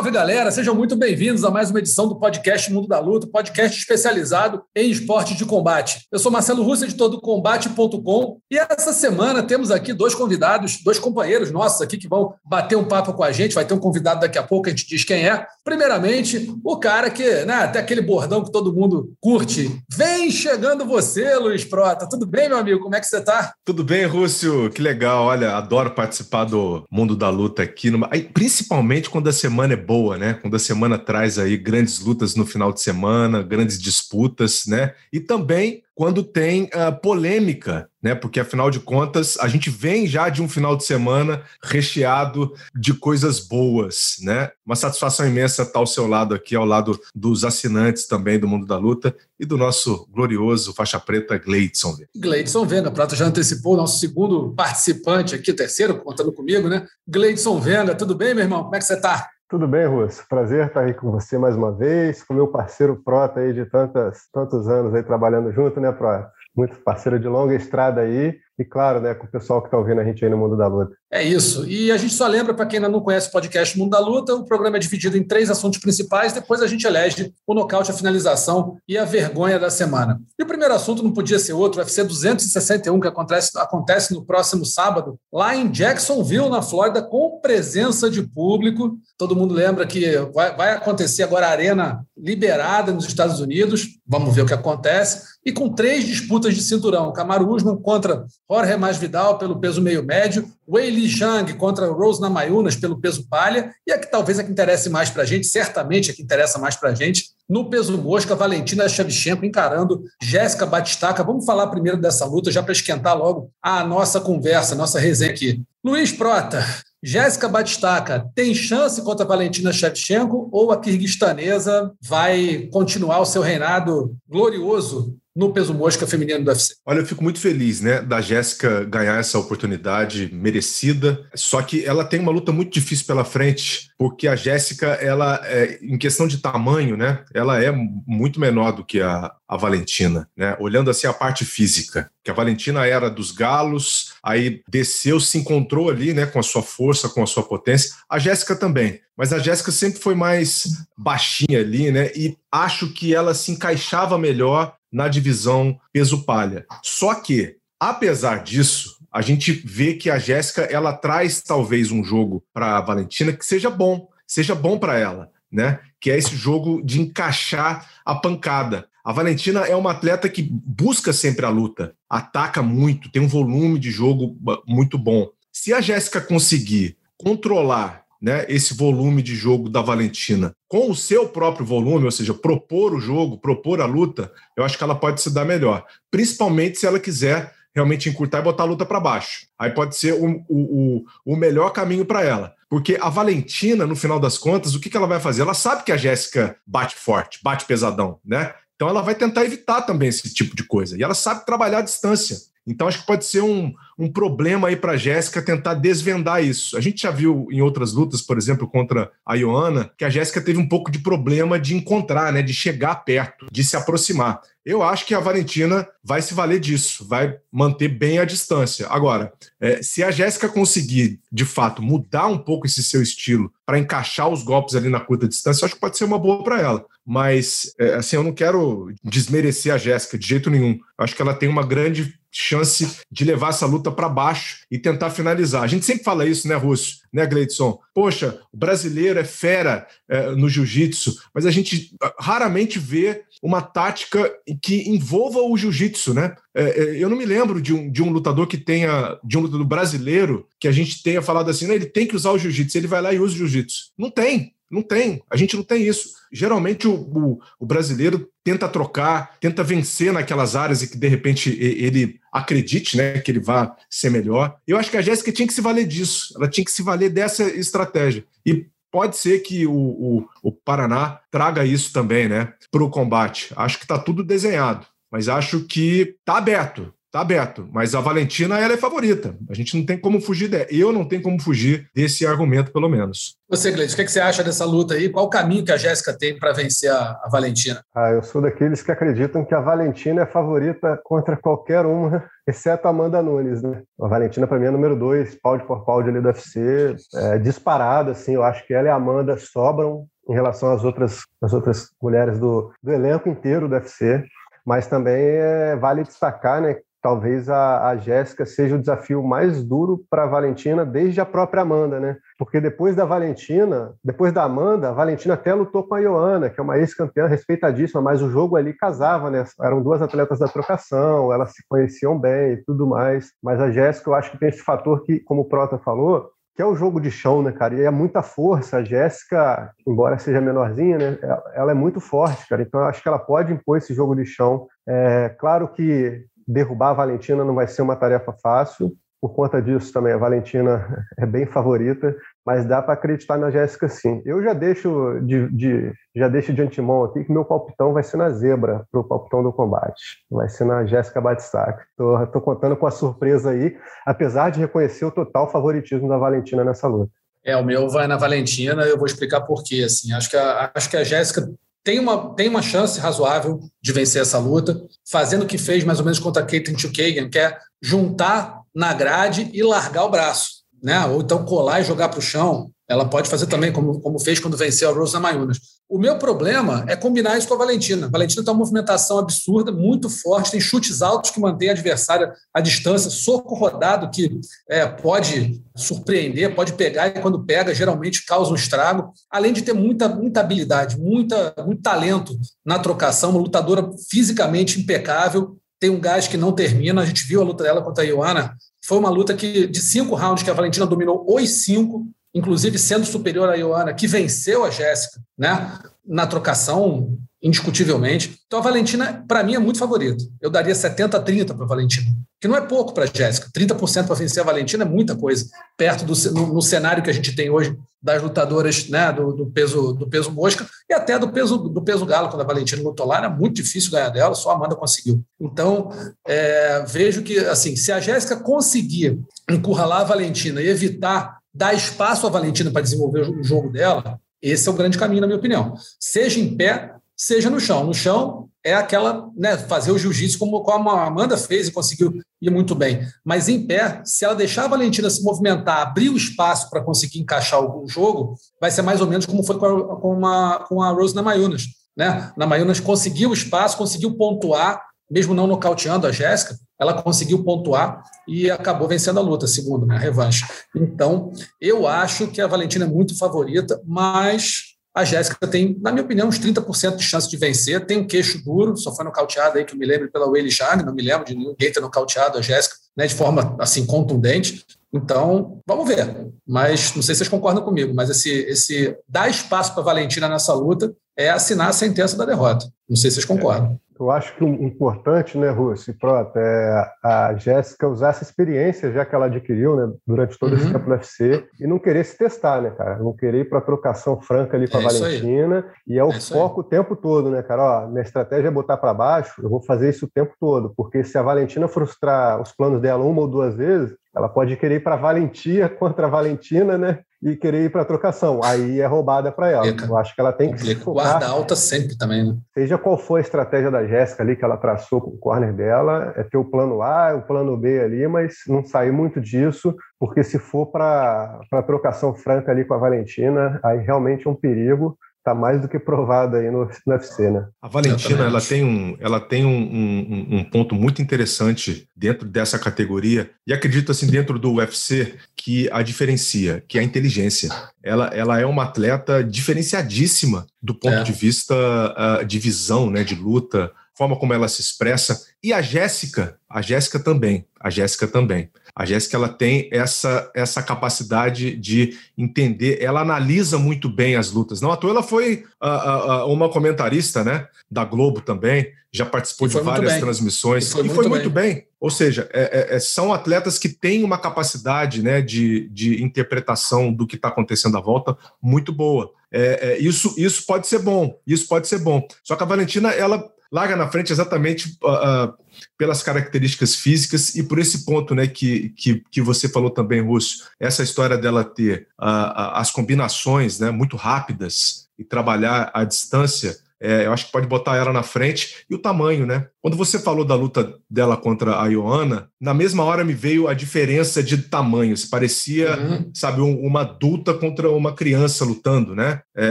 Salve, galera! Sejam muito bem-vindos a mais uma edição do podcast Mundo da Luta, podcast especializado em esportes de combate. Eu sou Marcelo Russo, editor do Combate.com, e essa semana temos aqui dois convidados, dois companheiros nossos aqui que vão bater um papo com a gente. Vai ter um convidado daqui a pouco, a gente diz quem é. Primeiramente, o cara que, né, até aquele bordão que todo mundo curte. Vem chegando você, Luiz Prota. Tudo bem, meu amigo? Como é que você tá? Tudo bem, Rússio? Que legal. Olha, adoro participar do Mundo da Luta aqui, principalmente quando a semana é boa, né? Quando a semana traz aí grandes lutas no final de semana, grandes disputas, né? E também quando tem uh, polêmica, né? Porque afinal de contas a gente vem já de um final de semana recheado de coisas boas, né? Uma satisfação imensa estar ao seu lado aqui, ao lado dos assinantes também do Mundo da Luta e do nosso glorioso faixa preta Gleidson. Gleidson Venda, Prata já antecipou nosso segundo participante aqui, terceiro, contando comigo, né? Gleidson Venda, tudo bem, meu irmão? Como é que você está? Tudo bem, Russo? Prazer estar aí com você mais uma vez, com meu parceiro Prota aí de tantas, tantos anos aí trabalhando junto, né, Prota? Muito parceiro de longa estrada aí e, claro, né, com o pessoal que está ouvindo a gente aí no Mundo da Luta. É isso. E a gente só lembra, para quem ainda não conhece o podcast Mundo da Luta, o programa é dividido em três assuntos principais, depois a gente elege o nocaute, a finalização e a vergonha da semana. E o primeiro assunto não podia ser outro, o UFC 261, que acontece, acontece no próximo sábado, lá em Jacksonville, na Flórida, com presença de público. Todo mundo lembra que vai, vai acontecer agora a arena liberada nos Estados Unidos, vamos ver o que acontece, e com três disputas de cinturão, Kamaru Usman contra Jorge Masvidal pelo peso meio médio, Wei Li Zhang contra Rose Namayunas pelo peso palha, e a que talvez a que interesse mais para a gente, certamente a que interessa mais para a gente, no peso mosca, Valentina Shevchenko encarando Jéssica Batistaca. Vamos falar primeiro dessa luta, já para esquentar logo a nossa conversa, a nossa resenha aqui. Luiz Prota, Jéssica Batistaca tem chance contra Valentina Shevchenko ou a kirguistanesa vai continuar o seu reinado glorioso no peso mosca feminino do UFC. Olha, eu fico muito feliz, né, da Jéssica ganhar essa oportunidade merecida. Só que ela tem uma luta muito difícil pela frente, porque a Jéssica, ela, é, em questão de tamanho, né, ela é muito menor do que a, a Valentina, né? Olhando assim a parte física, que a Valentina era dos galos, aí desceu, se encontrou ali, né, com a sua força, com a sua potência. A Jéssica também, mas a Jéssica sempre foi mais baixinha ali, né? E acho que ela se encaixava melhor na divisão peso palha. Só que, apesar disso, a gente vê que a Jéssica ela traz talvez um jogo para a Valentina que seja bom, seja bom para ela, né? Que é esse jogo de encaixar a pancada. A Valentina é uma atleta que busca sempre a luta, ataca muito, tem um volume de jogo muito bom. Se a Jéssica conseguir controlar né, esse volume de jogo da Valentina com o seu próprio volume, ou seja, propor o jogo, propor a luta, eu acho que ela pode se dar melhor. Principalmente se ela quiser realmente encurtar e botar a luta para baixo. Aí pode ser o, o, o melhor caminho para ela. Porque a Valentina, no final das contas, o que, que ela vai fazer? Ela sabe que a Jéssica bate forte, bate pesadão, né? Então ela vai tentar evitar também esse tipo de coisa. E ela sabe trabalhar à distância. Então acho que pode ser um, um problema aí para a Jéssica tentar desvendar isso. A gente já viu em outras lutas, por exemplo, contra a Ioana, que a Jéssica teve um pouco de problema de encontrar, né, de chegar perto, de se aproximar. Eu acho que a Valentina vai se valer disso, vai manter bem a distância. Agora, é, se a Jéssica conseguir, de fato, mudar um pouco esse seu estilo para encaixar os golpes ali na curta distância, eu acho que pode ser uma boa para ela. Mas, é, assim, eu não quero desmerecer a Jéssica de jeito nenhum. Eu acho que ela tem uma grande chance de levar essa luta para baixo e tentar finalizar. A gente sempre fala isso, né, Russo? Né, Gleidson? Poxa, o brasileiro é fera é, no jiu-jitsu, mas a gente raramente vê uma tática que envolva o jiu-jitsu, né? É, é, eu não me lembro de um, de um lutador que tenha, de um lutador brasileiro, que a gente tenha falado assim, né, ele tem que usar o jiu-jitsu, ele vai lá e usa o jiu-jitsu. Não tem, não tem, a gente não tem isso. Geralmente o, o, o, brasileiro tenta trocar, tenta vencer naquelas áreas e que de repente ele acredite né, que ele vá ser melhor. Eu acho que a Jéssica tinha que se valer disso, ela tinha que se valer dessa estratégia. E pode ser que o, o, o Paraná traga isso também né, para o combate. Acho que está tudo desenhado, mas acho que está aberto. Tá aberto. Mas a Valentina, ela é favorita. A gente não tem como fugir dela. Eu não tenho como fugir desse argumento, pelo menos. Você, Gleice, o que, é que você acha dessa luta aí? Qual o caminho que a Jéssica tem para vencer a, a, Valentina? Ah, eu sou daqueles que acreditam que a Valentina é favorita contra qualquer uma, exceto a Amanda Nunes, né? A Valentina, para mim, é número dois, pau de por pau de ali do UFC, é, disparada, assim. Eu acho que ela e a Amanda sobram em relação às outras, às outras mulheres do, do elenco inteiro do UFC. Mas também é, vale destacar né, talvez a, a Jéssica seja o desafio mais duro para a Valentina desde a própria Amanda, né? Porque depois da Valentina, depois da Amanda, a Valentina até lutou com a Ioana, que é uma ex-campeã respeitadíssima, mas o jogo ali casava, né? Eram duas atletas da trocação, elas se conheciam bem e tudo mais. Mas a Jéssica, eu acho que tem esse fator que, como o Prota falou, que é o jogo de chão, né, cara? E é muita força. A Jéssica, embora seja menorzinha, né, ela é muito forte, cara. Então eu acho que ela pode impor esse jogo de chão. É claro que derrubar a Valentina não vai ser uma tarefa fácil. Por conta disso também a Valentina é bem favorita, mas dá para acreditar na Jéssica sim. Eu já deixo de, de, já deixo de antemão aqui que meu palpitão vai ser na zebra para o palpitão do combate. Vai ser na Jéssica Batistaca. Estou contando com a surpresa aí, apesar de reconhecer o total favoritismo da Valentina nessa luta. É, o meu vai na Valentina, eu vou explicar por quê. Assim, acho que a, acho que a Jéssica tem uma, tem uma chance razoável de vencer essa luta, fazendo o que fez mais ou menos contra a Caitlin Chukagan, que é juntar na grade e largar o braço, né? ou então colar e jogar para o chão. Ela pode fazer também, como, como fez quando venceu a Rosa Mayunas. O meu problema é combinar isso com a Valentina. A Valentina tem uma movimentação absurda, muito forte, tem chutes altos que mantém a adversária à distância, soco rodado que é, pode surpreender, pode pegar e quando pega, geralmente causa um estrago. Além de ter muita, muita habilidade, muita, muito talento na trocação, uma lutadora fisicamente impecável, tem um gás que não termina. A gente viu a luta dela contra a Ioana. Foi uma luta que, de cinco rounds que a Valentina dominou os cinco, inclusive sendo superior à Ioana, que venceu a Jéssica, né? Na trocação, indiscutivelmente. Então a Valentina, para mim, é muito favorita. Eu daria 70 a 30 para a Valentina, que não é pouco para a Jéssica. 30% para vencer a Valentina é muita coisa, perto do no, no, cenário que a gente tem hoje das lutadoras né, do, do, peso do peso mosca e até do peso do peso galo, quando a Valentina lutou lá, era muito difícil ganhar dela, só a Amanda conseguiu. Então, é, vejo que, assim, se a Jéssica conseguir encurralar a Valentina e evitar dar espaço à Valentina para desenvolver o jogo dela, esse é o grande caminho, na minha opinião. Seja em pé, seja no chão. No chão é aquela, né, fazer o jiu-jitsu como, como a Amanda fez e conseguiu ir muito bem. Mas em pé, se ela deixar a Valentina se movimentar, abrir o espaço para conseguir encaixar o, jogo, vai ser mais ou menos como foi com a, com a, com a Rose Namayunas. Né? Namayunas conseguiu o espaço, conseguiu pontuar, mesmo não nocauteando a Jéssica, ela conseguiu pontuar e acabou vencendo a luta, segundo, né, a revanche. Então, eu acho que a Valentina é muito favorita, mas a Jéssica tem, na minha opinião, uns 30% de chance de vencer. Tem um queixo duro, só foi nocauteada aí, que eu me lembro, pela Weili Zhang, não me lembro de ninguém ter nocauteado a Jéssica né, de forma assim contundente. Então, vamos ver. Mas não sei se vocês concordam comigo, mas esse, esse dar espaço para a Valentina nessa luta é assinar a sentença da derrota. Não sei se vocês concordam. Eu acho que o importante, né, Russo Prota, é a Jéssica usar essa experiência já que ela adquiriu, né, durante todo uhum. esse tempo no UFC e não querer se testar, né, cara? Não querer ir para trocação franca ali com é a Valentina. E é o é foco o tempo todo, né, cara? Ó, minha estratégia é botar para baixo, eu vou fazer isso o tempo todo, porque se a Valentina frustrar os planos dela uma ou duas vezes, ela pode querer ir para valentia contra a Valentina, né? e querer ir para trocação. Aí é roubada para ela. Eu acho que ela tem que se focar. Guarda alta sempre também, né? Seja qual for a estratégia da Jéssica ali que ela traçou com o corner dela, é ter o plano A, o plano B ali, mas não sair muito disso, porque se for para trocação franca ali com a Valentina, aí realmente é um perigo está mais do que provado aí no, no UFC, né? A Valentina, ela tem, um, ela tem um, um, um, ponto muito interessante dentro dessa categoria e acredito assim dentro do UFC que a diferencia, que é a inteligência. Ela, ela é uma atleta diferenciadíssima do ponto é. de vista uh, de visão, né, de luta, forma como ela se expressa. E a Jéssica, a Jéssica também, a Jéssica também. A Jéssica ela tem essa, essa capacidade de entender, ela analisa muito bem as lutas. Não à toa ela foi uh, uh, uma comentarista né, da Globo também, já participou de várias transmissões e foi, e muito, foi muito bem. bem. Ou seja, é, é, é, são atletas que têm uma capacidade né, de, de interpretação do que está acontecendo à volta muito boa. É, é, isso, isso pode ser bom, isso pode ser bom. Só que a Valentina, ela larga na frente exatamente uh, uh, pelas características físicas e por esse ponto né, que, que, que você falou também, Russo, essa história dela ter uh, as combinações né, muito rápidas e trabalhar à distância, é, eu acho que pode botar ela na frente e o tamanho, né? Quando você falou da luta dela contra a Ioana, na mesma hora me veio a diferença de tamanho. Se parecia, uhum. sabe, um, uma adulta contra uma criança lutando, né? É, é,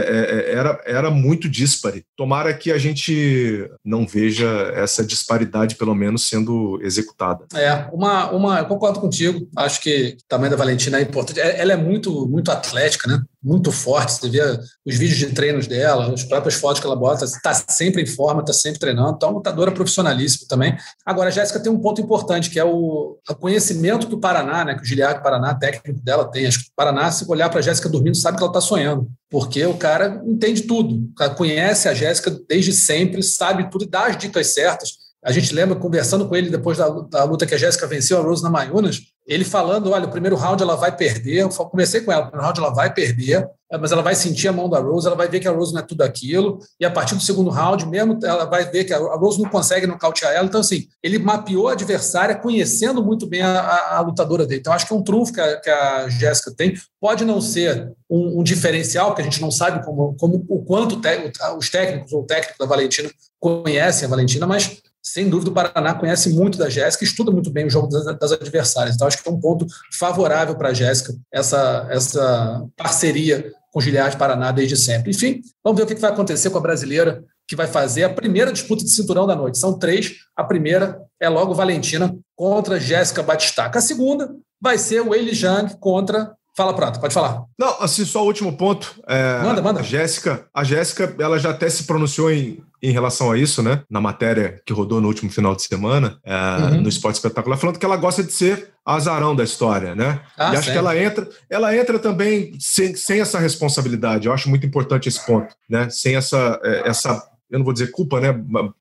é, era, era muito díspare. Tomara que a gente não veja essa disparidade, pelo menos, sendo executada. É, uma, uma, eu concordo contigo. Acho que o tamanho da Valentina é importante. É, ela é muito, muito atlética, né? Muito forte. Você vê os vídeos de treinos dela, as próprias fotos que ela bota, está sempre em forma, está sempre treinando. Então, lutadora profissional profissionalíssimo também. Agora, a Jéssica tem um ponto importante, que é o, o conhecimento que o Paraná, né, que o Giliard Paraná, técnico dela, tem. Acho que o Paraná, se olhar para a Jéssica dormindo, sabe que ela está sonhando, porque o cara entende tudo. O cara conhece a Jéssica desde sempre, sabe tudo e dá as dicas certas. A gente lembra conversando com ele depois da, da luta que a Jéssica venceu a Rose na Mayunas, ele falando: olha, o primeiro round ela vai perder. Eu comecei com ela: o primeiro round ela vai perder, mas ela vai sentir a mão da Rose, ela vai ver que a Rose não é tudo aquilo, e a partir do segundo round, mesmo ela vai ver que a Rose não consegue nocautear ela. Então, assim, ele mapeou a adversária conhecendo muito bem a, a, a lutadora dele. Então, acho que é um trunfo que a, que a Jéssica tem. Pode não ser um, um, diferencial, porque a gente não sabe como, como o quanto te, os técnicos ou o técnico da Valentina conhecem a Valentina, mas sem dúvida, o Paraná conhece muito da Jéssica, estuda muito bem o jogo das, das adversárias. Então, acho que é um ponto favorável para a Jéssica, essa, essa parceria com o Giliard Paraná desde sempre. Enfim, vamos ver o que vai acontecer com a brasileira, que vai fazer a primeira disputa de cinturão da noite. São três. A primeira é logo Valentina contra Jéssica Batistaca. A segunda vai ser o Eli Jang contra Fala, Prato, pode falar. Não, assim, só o último ponto. É, manda, manda. A Jéssica, a Jéssica, ela já até se pronunciou em, em relação a isso, né? Na matéria que rodou no último final de semana, é, uhum. no Esporte Espetacular, falando que ela gosta de ser azarão da história, né? Ah, e acho que ela entra, ela entra também sem, sem essa responsabilidade. Eu acho muito importante esse ponto, né? Sem essa, é, essa eu não vou dizer culpa, né?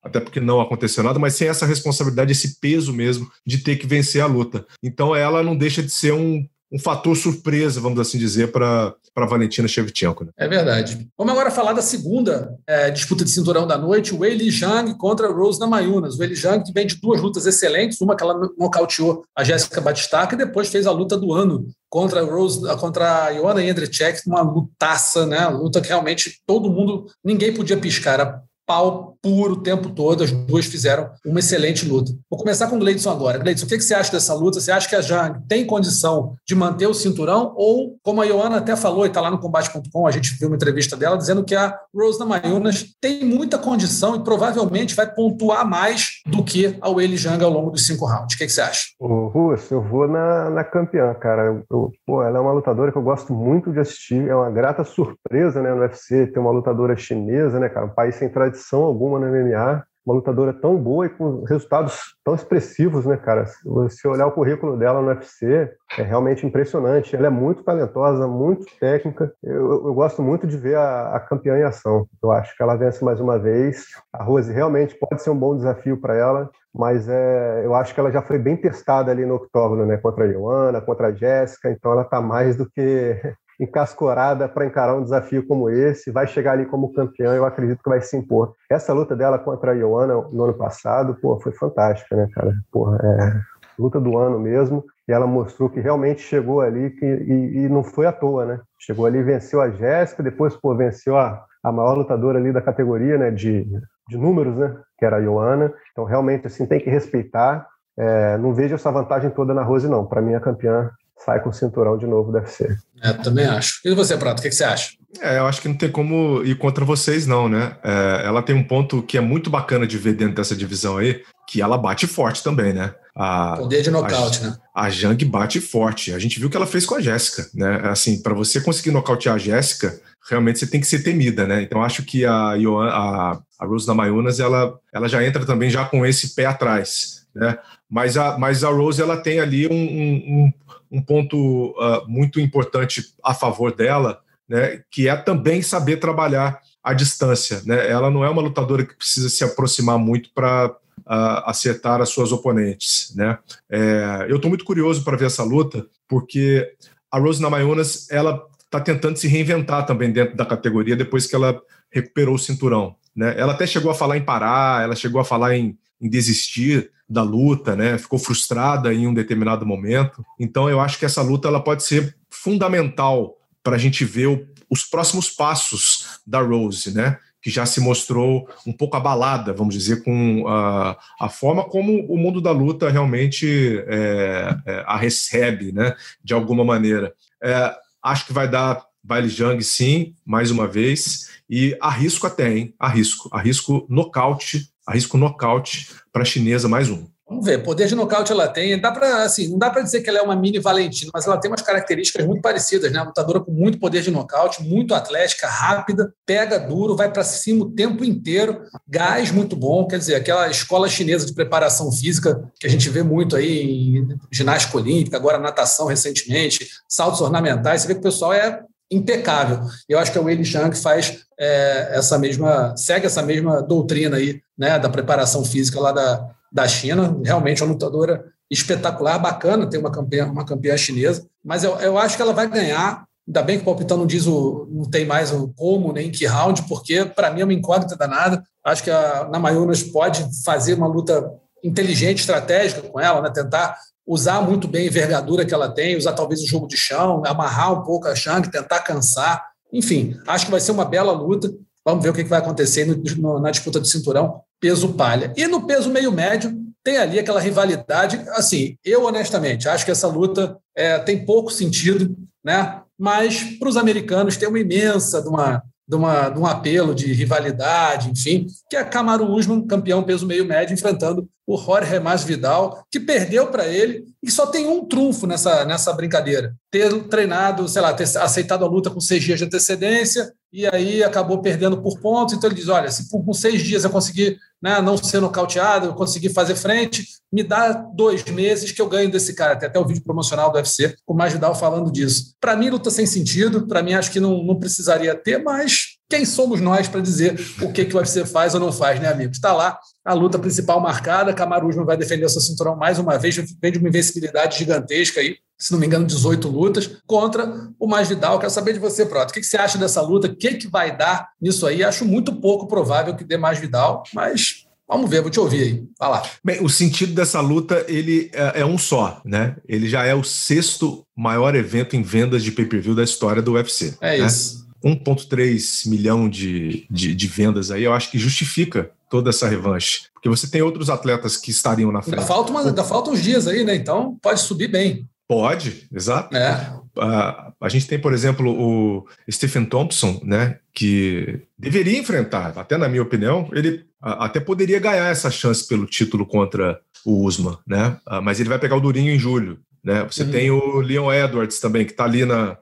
Até porque não aconteceu nada, mas sem essa responsabilidade, esse peso mesmo de ter que vencer a luta. Então ela não deixa de ser um um fator surpresa, vamos assim dizer, para a Valentina Shevchenko. Né? É verdade. Vamos agora falar da segunda é, disputa de cinturão da noite, o Weili Zhang contra Rose Namajunas. O Weili Zhang que vem de duas lutas excelentes, uma que ela nocauteou a Jéssica Batistaca e depois fez a luta do ano contra a Rose, contra a Iona Jędrzejczyk, uma lutaça, né? Luta que realmente todo mundo, ninguém podia piscar, pau puro o tempo todo. As duas fizeram uma excelente luta. Vou começar com o Gleidson agora. Gleidson, o que você acha dessa luta? Você acha que a Jang tem condição de manter o cinturão? Ou, como a Ioana até falou, e está lá no combate.com, a gente viu uma entrevista dela dizendo que a Rose Namajunas tem muita condição e provavelmente vai pontuar mais do que a Weili Jang ao longo dos cinco rounds. O que você acha? Ô, Russo, eu vou na, na campeã, cara. Eu, eu, pô, ela é uma lutadora que eu gosto muito de assistir. É uma grata surpresa né, no UFC ter uma lutadora chinesa, né, cara? Um país sem tradição tradição alguma no MMA, uma lutadora tão boa e com resultados tão expressivos, né, cara? Se olhar o currículo dela no UFC, é realmente impressionante. Ela é muito talentosa, muito técnica. Eu, eu gosto muito de ver a, a, campeã em ação. Eu acho que ela vence mais uma vez. A Rose realmente pode ser um bom desafio para ela, mas é, eu acho que ela já foi bem testada ali no octógono, né? Contra a Joana, contra a Jéssica, então ela está mais do que encascorada para encarar um desafio como esse, vai chegar ali como campeã, eu acredito que vai se impor. Essa luta dela contra a Ioana no ano passado, pô, foi fantástica, né, cara? Porra, é luta do ano mesmo, e ela mostrou que realmente chegou ali que, e, e não foi à toa, né? Chegou ali, venceu a Jéssica, depois, pô, venceu a, a maior lutadora ali da categoria, né, de, de números, né, que era a Ioana. Então, realmente, assim, tem que respeitar. É, não vejo essa vantagem toda na Rose, não. Para mim, a campeã sai com o cinturão de novo deve ser. É, também acho. E você, Prato, o que, que, você acha? É, eu acho que não tem como ir contra vocês, não, né? É, ela tem um ponto que é muito bacana de ver dentro dessa divisão aí, que ela bate forte também, né? A, Poder de nocaute, a, né? A Jang bate forte. A gente viu o que ela fez com a Jéssica, né? Assim, para você conseguir nocautear a Jéssica, realmente você tem que ser temida, né? Então acho que a, a, a Rose Namayunas, ela, ela já entra também já com esse pé atrás, né? Mas a, mas a Rose, ela tem ali um, um um ponto uh, muito importante a favor dela, né, que é também saber trabalhar à distância. Né? Ela não é uma lutadora que precisa se aproximar muito para uh, acertar as suas oponentes. Né? É, eu estou muito curioso para ver essa luta, porque a Rose Namajunas ela está tentando se reinventar também dentro da categoria depois que ela recuperou o cinturão. né? Ela até chegou a falar em parar, ela chegou a falar em, em desistir da luta, né? Ficou frustrada em um determinado momento. Então eu acho que essa luta ela pode ser fundamental para a gente ver o, os próximos passos da Rose, né? Que já se mostrou um pouco abalada, vamos dizer, com a, a forma como o mundo da luta realmente é, é, a recebe, né? De alguma maneira. É, acho que vai dar baile Jang, sim, mais uma vez. E arrisco até, hein? Arrisco. Arrisco nocaute, arrisco nocaute para a chinesa mais um. Vamos ver, poder de nocaute ela tem. Dá para assim, não dá para dizer que ela é uma mini Valentina, mas ela tem umas características muito parecidas, né? lutadora com muito poder de nocaute, muito atlética, rápida, pega duro, vai para cima o tempo inteiro, gás muito bom, quer dizer, aquela escola chinesa de preparação física que a gente vê muito aí em ginástica olímpica, agora natação recentemente, saltos ornamentais, você vê que o pessoal é impecável. Eu acho que é o Wei Shang que faz é, essa mesma, segue essa mesma doutrina aí, né, da preparação física lá da, da China. Realmente é uma lutadora espetacular, bacana ter uma campeã, uma campeã chinesa, mas eu, eu acho que ela vai ganhar. Ainda bem que o palpitão não diz o, não tem mais o como nem que round, porque para mim é uma incógnita danada. Acho que a Namayunas pode fazer uma luta inteligente, estratégica com ela, né? tentar usar muito bem a envergadura que ela tem, usar talvez o jogo de chão, amarrar um pouco a Shang, tentar cansar. Enfim, acho que vai ser uma bela luta. Vamos ver o que vai acontecer no, no, na disputa do cinturão peso palha. E no peso meio médio, tem ali aquela rivalidade. Assim, eu honestamente acho que essa luta é, tem pouco sentido, né? Mas para os americanos tem uma imensa uma, de, uma, de um apelo de rivalidade, enfim, que é Camaro Usman, campeão peso meio médio, enfrentando o Jorge Masvidal, que perdeu para ele e só tem um trunfo nessa, nessa brincadeira. Ter treinado, sei lá, ter aceitado a luta com seis dias de antecedência e aí acabou perdendo por pontos. Então ele diz: olha, se com seis dias eu conseguir né, não ser nocauteado, eu conseguir fazer frente, me dá dois meses que eu ganho desse cara. Tem até o vídeo promocional do UFC com o Masvidal falando disso. Para mim, luta sem sentido. Para mim, acho que não, não precisaria ter, mas quem somos nós para dizer o que, que o UFC faz ou não faz, né, amigo? Está lá a luta principal marcada. Camaruzman vai defender o seu cinturão mais uma vez, vem de uma invencibilidade gigantesca aí, se não me engano, 18 lutas, contra o Masvidal. Quero saber de você, Proto. O que, que você acha dessa luta? O que, que vai dar nisso aí? Acho muito pouco provável que dê Masvidal, mas Vamos ver, vou te ouvir aí. Vai lá. Bem, o sentido dessa luta ele é, é, um só, né? Ele já é o sexto maior evento em vendas de pay-per-view da história do UFC. É né? isso. 1,3 milhão de, de, de, vendas aí, eu acho que justifica toda essa revanche. Porque você tem outros atletas que estariam na frente. Ainda, falta uma, ainda faltam uns dias aí, né? Então pode subir bem. Pode, exato. É. Uh, a gente tem, por exemplo, o Stephen Thompson, né, que deveria enfrentar, até na minha opinião, ele até poderia ganhar essa chance pelo título contra o Usman, né? Uh, mas ele vai pegar o Durinho em julho, né? Você uhum. tem o Leon Edwards também, que está ali na,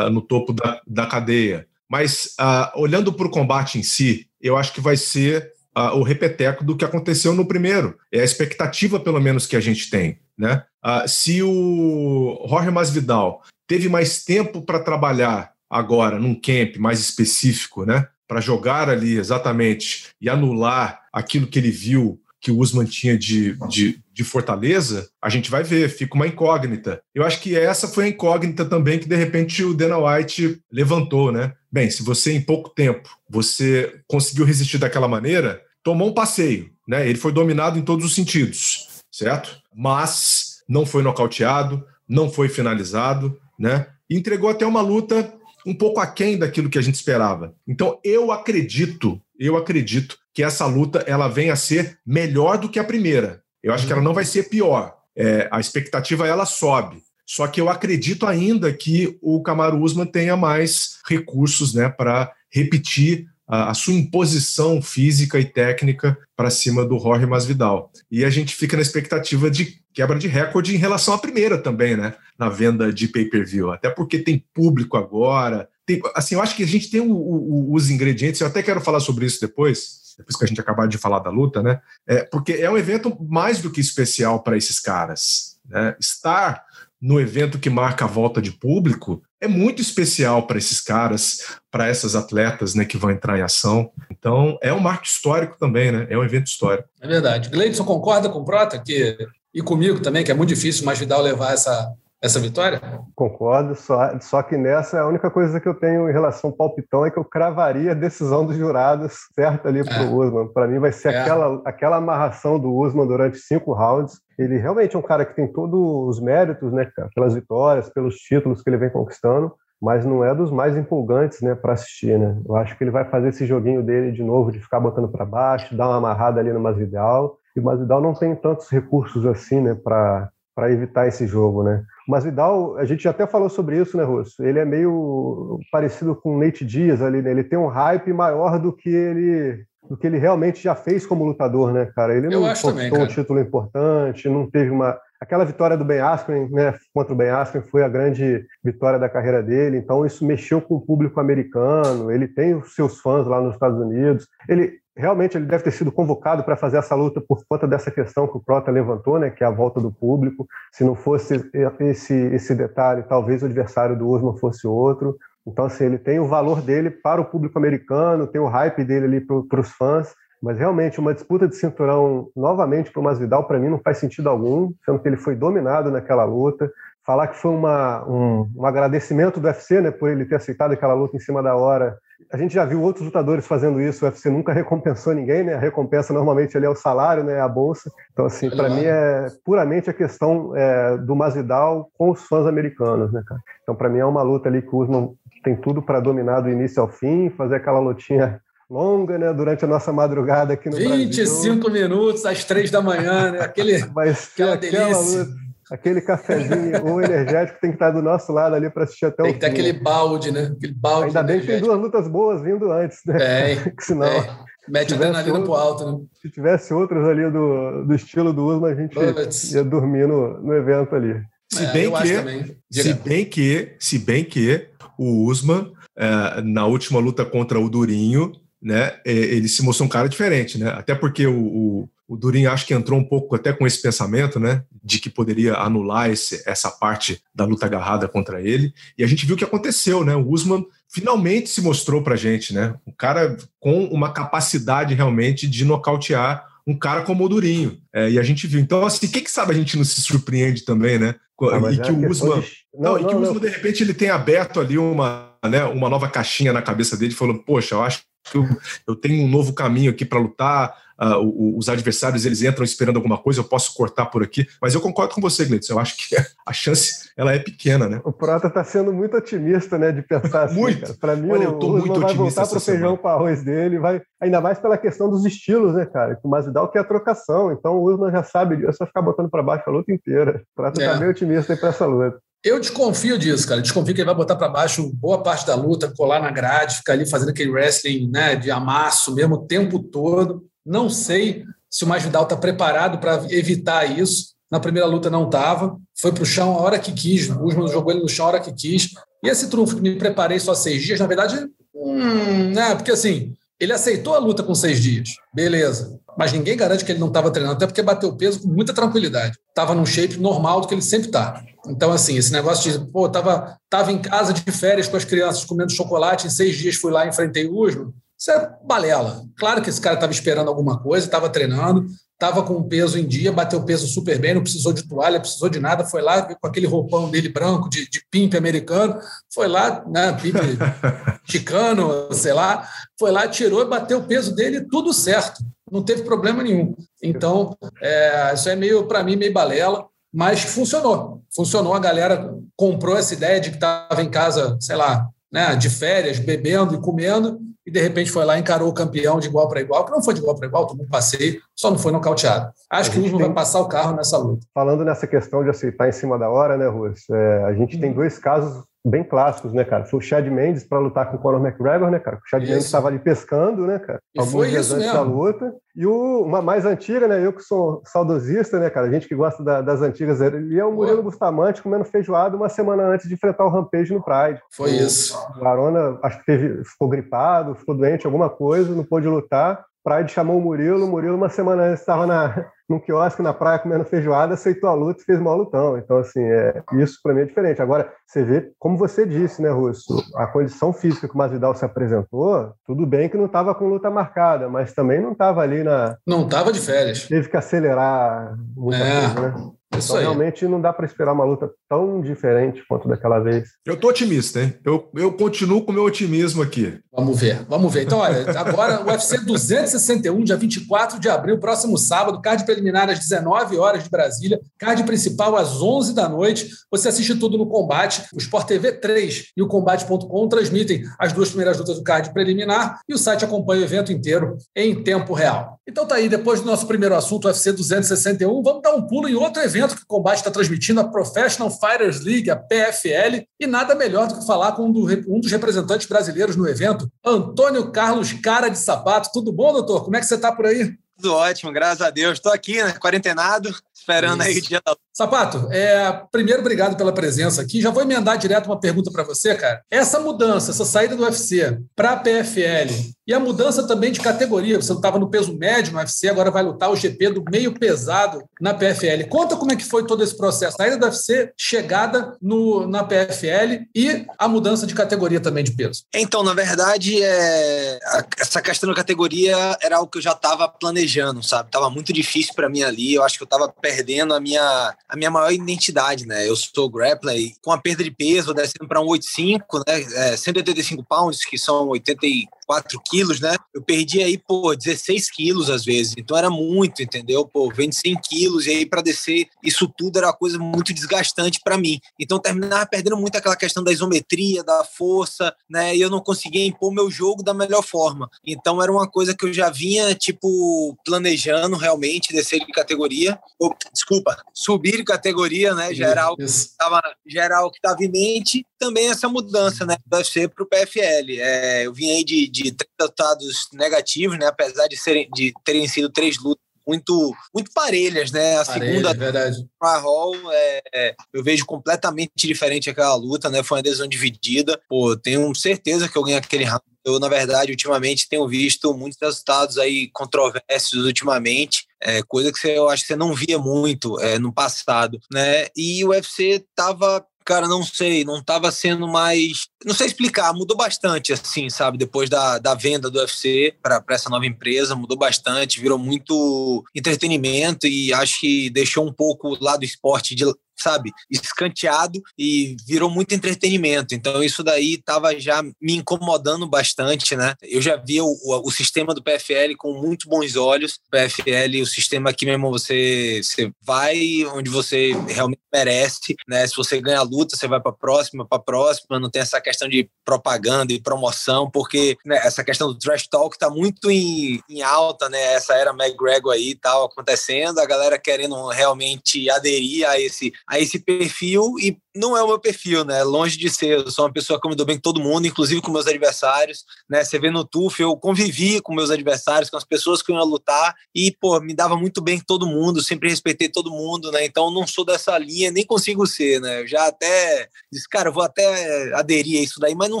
no topo da, da cadeia. Mas olhando para o combate em si, eu acho que vai ser o repeteco do que aconteceu no primeiro. É a expectativa, pelo menos, que a gente tem. Né? Uh, se o Jorge Masvidal teve mais tempo para trabalhar agora num camp mais específico, né? para jogar ali exatamente e anular aquilo que ele viu que o Usman tinha de, de, de, fortaleza, a gente vai ver, fica uma incógnita. Eu acho que essa foi a incógnita também que, de repente, o Dana White levantou, né? Bem, se você em pouco tempo você conseguiu resistir daquela maneira, tomou um passeio, né? Ele foi dominado em todos os sentidos certo? Mas não foi nocauteado, não foi finalizado, né? E entregou até uma luta um pouco aquém daquilo que a gente esperava. Então eu acredito, eu acredito que essa luta ela venha a ser melhor do que a primeira. Eu acho que ela não vai ser pior. É, a expectativa ela sobe. Só que eu acredito ainda que o Kamaru Usman tenha mais recursos né, para repetir a, a, sua imposição física e técnica para cima do Jorge Masvidal. E a gente fica na expectativa de quebra de recorde em relação à primeira também, né? Na venda de pay-per-view. Até porque tem público agora. Tem, assim, eu acho que a gente tem o, o, os ingredientes, eu até quero falar sobre isso depois, depois que a gente acabar de falar da luta, né? É, porque é um evento mais do que especial para esses caras. Né? Estar no evento que marca a volta de público é muito especial para esses caras, para essas atletas né, que vão entrar em ação. Então, é um marco histórico também, né? É um evento histórico. É verdade. Gleidson concorda com o Prota que, e comigo também, que é muito difícil mais Vidal levar essa, essa vitória? Concordo, só, só que nessa a única coisa que eu tenho em relação ao palpitão é que eu cravaria a decisão dos jurados certo ali para o é. Usman. Para mim vai ser é. aquela, aquela amarração do Usman durante cinco rounds. Ele realmente é um cara que tem todos os méritos, né, pelas vitórias, pelos títulos que ele vem conquistando, mas não é dos mais empolgantes, né, para assistir, né? Eu acho que ele vai fazer esse joguinho dele de novo, de ficar botando para baixo, dar uma amarrada ali no Masvidal. E o Masvidal não tem tantos recursos assim, né, para para evitar esse jogo, né? Mas Vidal, a gente já até falou sobre isso, né, Russo? Ele é meio parecido com o Nate Diaz ali, né? Ele tem um hype maior do que ele do que ele realmente já fez como lutador, né, cara? Ele não conquistou um título importante, não teve uma aquela vitória do Ben Askren, né, contra o Ben Askren foi a grande vitória da carreira dele. Então isso mexeu com o público americano. Ele tem os seus fãs lá nos Estados Unidos. Ele realmente ele deve ter sido convocado para fazer essa luta por conta dessa questão que o Prota levantou, né, que é a volta do público. Se não fosse esse esse detalhe, talvez o adversário do Usman fosse outro. Então, assim, ele tem o valor dele para o público americano, tem o hype dele ali para os fãs, mas realmente uma disputa de cinturão novamente para o Masvidal, para mim, não faz sentido algum, sendo que ele foi dominado naquela luta. Falar que foi uma, um, um agradecimento do UFC né, por ele ter aceitado aquela luta em cima da hora a gente já viu outros lutadores fazendo isso, o UFC nunca recompensou ninguém, né? A recompensa normalmente é o salário, né? A bolsa. Então, assim, para mim é puramente a questão é, do Masvidal com os fãs americanos, né, cara? Então, para mim é uma luta ali que o Usman tem tudo para dominar do início ao fim, fazer aquela lutinha longa, né? Durante a nossa madrugada aqui no 25 Brasil. minutos às três da manhã, né? Aquele, aquela delícia. Luta aquele cafezinho ou energético tem que estar do nosso lado ali para assistir até tem o fim. Tem que ter aquele balde, né? Aquele balde Ainda bem que tem duas lutas boas vindo antes, né? É, senão. É. Mete adrenalina outro, pro alto, né? Se tivesse outros ali do, do estilo do Usman, a gente Bullets. ia dormir no, no evento ali. Se é, bem, que, se bem que, se bem que o Usman, é, na última luta contra o Durinho, né, é, ele se mostrou um cara diferente, né? Até porque o, o, o Durinho acho que entrou um pouco até com esse pensamento, né, de que poderia anular esse, essa parte da luta agarrada contra ele. E a gente viu o que aconteceu, né? O Usman finalmente se mostrou pra gente, né? Um cara com uma capacidade realmente de nocautear um cara como o Durinho. É, e a gente viu. Então, assim, quem que sabe a gente não se surpreende também, né? Ah, e que o Usman. De... Não, não, e que o Usman, de repente, ele tem aberto ali uma, né, uma nova caixinha na cabeça dele, falando, poxa, eu acho que eu, eu tenho um novo caminho aqui para lutar uh, os adversários eles entram esperando alguma coisa, eu posso cortar por aqui. Mas eu concordo com você, Gleitson. Eu acho que a chance ela é pequena, né? O Prata está sendo muito otimista, né, de pensar assim. muito. Para mim, Olha, eu tô o muito vai voltar para o feijão com arroz dele, vai ainda mais pela questão dos estilos, né, cara? O Masvidal quer a trocação, então o Usman já sabe disso, é só ficar botando para baixo a luta inteira. O Prata está é. bem otimista para essa luta. Eu desconfio disso, cara. Desconfio que ele vai botar para baixo boa parte da luta, colar na grade, ficar ali fazendo aquele wrestling né, de amasso mesmo o tempo todo. Não sei se o Masvidal está preparado para evitar isso. Na primeira luta não estava. Foi para o chão a hora que quis. O Usman jogou ele no chão a hora que quis. E esse trunfo que me preparei só seis dias, na verdade, hum, né, porque assim, ele aceitou a luta com seis dias. Beleza. Mas ninguém garante que ele não estava treinando, até porque bateu peso com muita tranquilidade. Estava num shape normal do que ele sempre está. Então, assim, esse negócio de, pô, tava, tava em casa de férias com as crianças comendo chocolate, em seis dias fui lá e enfrentei o Usman. Isso é balela. Claro que esse cara estava esperando alguma coisa, estava treinando, estava com o peso em dia, bateu o peso super bem, não precisou de toalha, precisou de nada, foi lá com aquele roupão dele branco, de, de pimp americano, foi lá, né, pimp chicano, sei lá, foi lá, tirou e bateu o peso dele, tudo certo, não teve problema nenhum. Então, é, isso é meio, para mim, meio balela, mas funcionou. Funcionou, a galera comprou essa ideia de que estava em casa, sei lá, né, de férias, bebendo e comendo, e de repente foi lá e encarou o campeão de igual para igual, que não foi de igual para igual, tomou um passeio, só não foi nocauteado. Acho que o Usman tem... vai passar o carro nessa luta. Falando nessa questão de aceitar em cima da hora, né, Russo? É, a gente tem uhum. dois casos bem clássicos, né, cara? Foi o Chad Mendes para lutar com o Conor McGregor, né, cara? O Chad isso. Mendes estava ali pescando, né, cara? E foi isso antes mesmo. da luta. E o, uma mais antiga, né? Eu que sou saudosista, né, cara? A gente que gosta da, das antigas. Ele é o Murilo Bustamante comendo feijoada uma semana antes de enfrentar o Rampage no Pride. Foi o, isso. O Arona, acho que teve, ficou gripado, ficou doente, alguma coisa, não pôde lutar. Pride chamou o Murilo, o Murilo uma semana antes estava na, num quiosque na praia comendo feijoada, aceitou a luta e fez mal lutão. Então, assim, é, isso para mim é diferente. Agora, você vê, como você disse, né, Russo, a condição física que o Masvidal se apresentou, tudo bem que não estava com luta marcada, mas também não estava ali na... Não estava de férias. Teve que acelerar muita é. coisa, né? Isso então, realmente não dá para esperar uma luta tão diferente quanto daquela vez. Eu tô otimista, hein? Eu, eu continuo com o meu otimismo aqui. Vamos ver, vamos ver. Então, olha, agora o UFC 261, dia 24 de abril, próximo sábado, card preliminar às 19 horas de Brasília, card principal às 11 da noite. Você assiste tudo no Combate. O Sport TV 3 e o Combate.com transmitem as duas primeiras lutas do card preliminar e o site acompanha o evento inteiro em tempo real. Então tá aí, depois do nosso primeiro assunto, UFC 261, vamos dar um pulo em outro evento que o Combate está transmitindo, a Professional Fighters League, a PFL, e nada melhor do que falar com um dos representantes brasileiros no evento, Antônio Carlos Cara de Sapato. Tudo bom, doutor? Como é que você está por aí? Tudo ótimo, graças a Deus. Estou aqui, né, quarentenado, esperando Isso. aí o dia da Sapato, é, primeiro, obrigado pela presença aqui. Já vou emendar direto uma pergunta para você, cara. Essa mudança, essa saída do UFC para a PFL e a mudança também de categoria, você estava no peso médio no UFC, agora vai lutar o GP do meio pesado na PFL. Conta como é que foi todo esse processo. Saída do UFC, chegada no, na PFL e a mudança de categoria também de peso. Então, na verdade, é, essa questão da categoria era algo que eu já estava planejando, sabe? Tava muito difícil para mim ali. Eu acho que eu estava perdendo a minha a minha maior identidade, né? Eu sou grappler e com a perda de peso, descendo para um 85, né? É, 185 pounds, que são 80 4 quilos, né? Eu perdi aí, pô, 16 quilos às vezes. Então era muito, entendeu? Pô, vem 100 quilos e aí para descer isso tudo era uma coisa muito desgastante para mim. Então terminava perdendo muito aquela questão da isometria, da força, né? E eu não conseguia impor meu jogo da melhor forma. Então era uma coisa que eu já vinha, tipo, planejando realmente descer de categoria. Ou, desculpa, subir de categoria, né? Já era algo que estava, em mente. Também essa mudança, né? Do UFC para o PFL. É, eu vim aí de de três resultados negativos, né? Apesar de, serem, de terem sido três lutas muito, muito parelhas, né? A Parelha, segunda verdade. a Hall, é, é, eu vejo completamente diferente aquela luta, né? Foi uma decisão dividida. Pô, tenho certeza que eu ganhei aquele round. Eu, na verdade, ultimamente tenho visto muitos resultados aí controversos ultimamente, é, coisa que você, eu acho que você não via muito é, no passado, né? E o UFC tava cara, não sei, não estava sendo mais. Não sei explicar, mudou bastante, assim, sabe? Depois da, da venda do UFC para essa nova empresa, mudou bastante, virou muito entretenimento e acho que deixou um pouco o lado esporte de, sabe, escanteado e virou muito entretenimento. Então isso daí estava já me incomodando bastante, né? Eu já via o, o, sistema do PFL com muito bons olhos. O PFL, o sistema aqui mesmo, você, você vai onde você realmente merece, né? Se você ganha a luta, você vai para próxima, para próxima. Não tem essa questão de propaganda e promoção, porque né, essa questão do trash talk está muito em, em alta, né? Essa era McGregor aí tal acontecendo, a galera querendo realmente aderir a esse a esse perfil e não é o meu perfil, né? Longe de ser. Eu sou uma pessoa que me dou bem com todo mundo, inclusive com meus adversários, né? Você vê no TUF, eu convivi com meus adversários, com as pessoas que eu ia lutar e, pô, me dava muito bem com todo mundo, sempre respeitei todo mundo, né? Então não sou dessa linha, nem consigo ser, né? Eu já até disse, cara, eu vou até aderir a isso daí, mas não